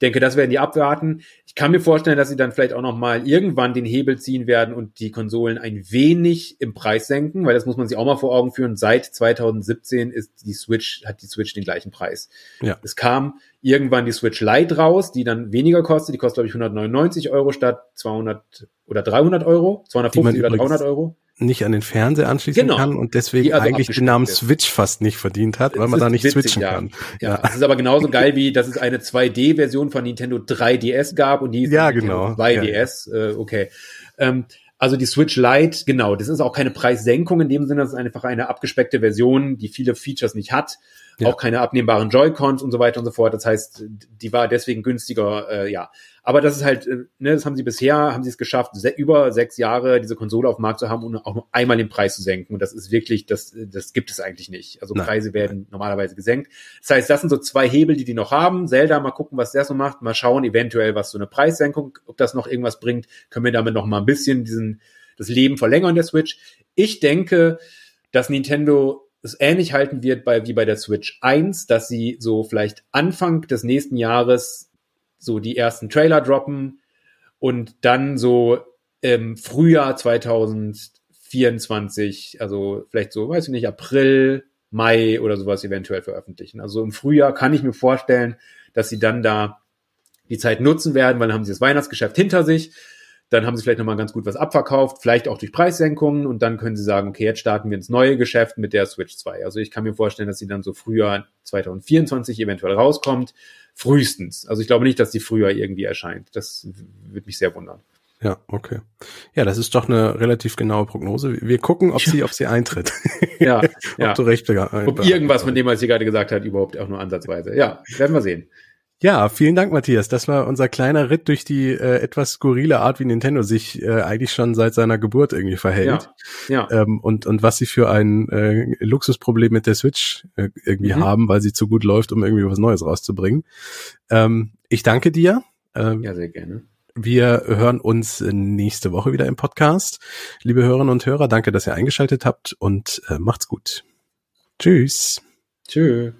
denke, das werden die abwarten. Ich kann mir vorstellen, dass sie dann vielleicht auch noch mal irgendwann den Hebel ziehen werden und die Konsolen ein wenig im Preis senken, weil das muss man sich auch mal vor Augen führen. Seit 2017 ist die Switch, hat die Switch den gleichen Preis. Ja. Es kam irgendwann die Switch Lite raus, die dann weniger kostet. Die kostet, glaube ich, 199 Euro statt 200 oder 300 Euro, 250 oder 300 Euro nicht an den Fernseher anschließen genau. kann und deswegen also eigentlich den Namen ist. Switch fast nicht verdient hat, weil man da nicht witzig, switchen ja. kann. Ja, ja, das ist aber genauso geil wie, dass es eine 2D-Version von Nintendo 3DS gab und die ist ja, genau. 2DS. Ja. Äh, okay. Ähm, also die Switch Lite, genau, das ist auch keine Preissenkung in dem Sinne, das ist einfach eine abgespeckte Version, die viele Features nicht hat. Ja. Auch keine abnehmbaren Joy-Cons und so weiter und so fort. Das heißt, die war deswegen günstiger, äh, ja. Aber das ist halt, äh, ne, das haben sie bisher, haben sie es geschafft, se über sechs Jahre diese Konsole auf dem Markt zu haben und auch nur einmal den Preis zu senken. Und das ist wirklich, das, das gibt es eigentlich nicht. Also Nein. Preise werden normalerweise gesenkt. Das heißt, das sind so zwei Hebel, die die noch haben. Zelda, mal gucken, was der so macht. Mal schauen, eventuell, was so eine Preissenkung, ob das noch irgendwas bringt. Können wir damit noch mal ein bisschen diesen, das Leben verlängern der Switch. Ich denke, dass Nintendo es ähnlich halten wird bei, wie bei der Switch 1, dass sie so vielleicht Anfang des nächsten Jahres so die ersten Trailer droppen und dann so im Frühjahr 2024, also vielleicht so, weiß ich nicht, April, Mai oder sowas eventuell veröffentlichen. Also im Frühjahr kann ich mir vorstellen, dass sie dann da die Zeit nutzen werden, weil dann haben sie das Weihnachtsgeschäft hinter sich. Dann haben sie vielleicht nochmal ganz gut was abverkauft, vielleicht auch durch Preissenkungen und dann können sie sagen, okay, jetzt starten wir ins neue Geschäft mit der Switch 2. Also ich kann mir vorstellen, dass sie dann so früher 2024 eventuell rauskommt Frühestens. Also ich glaube nicht, dass die früher irgendwie erscheint. Das würde mich sehr wundern. Ja, okay. Ja, das ist doch eine relativ genaue Prognose. Wir gucken, ob sie, ob sie eintritt. Ja, ob ja. du recht Ob irgendwas von dem, was sie gerade gesagt hat, überhaupt auch nur ansatzweise. Ja, werden wir sehen. Ja, vielen Dank, Matthias. Das war unser kleiner Ritt durch die äh, etwas skurrile Art, wie Nintendo sich äh, eigentlich schon seit seiner Geburt irgendwie verhält. Ja. ja. Ähm, und, und was sie für ein äh, Luxusproblem mit der Switch äh, irgendwie mhm. haben, weil sie zu gut läuft, um irgendwie was Neues rauszubringen. Ähm, ich danke dir. Ähm, ja, sehr gerne. Wir hören uns nächste Woche wieder im Podcast. Liebe Hörerinnen und Hörer, danke, dass ihr eingeschaltet habt und äh, macht's gut. Tschüss. Tschüss.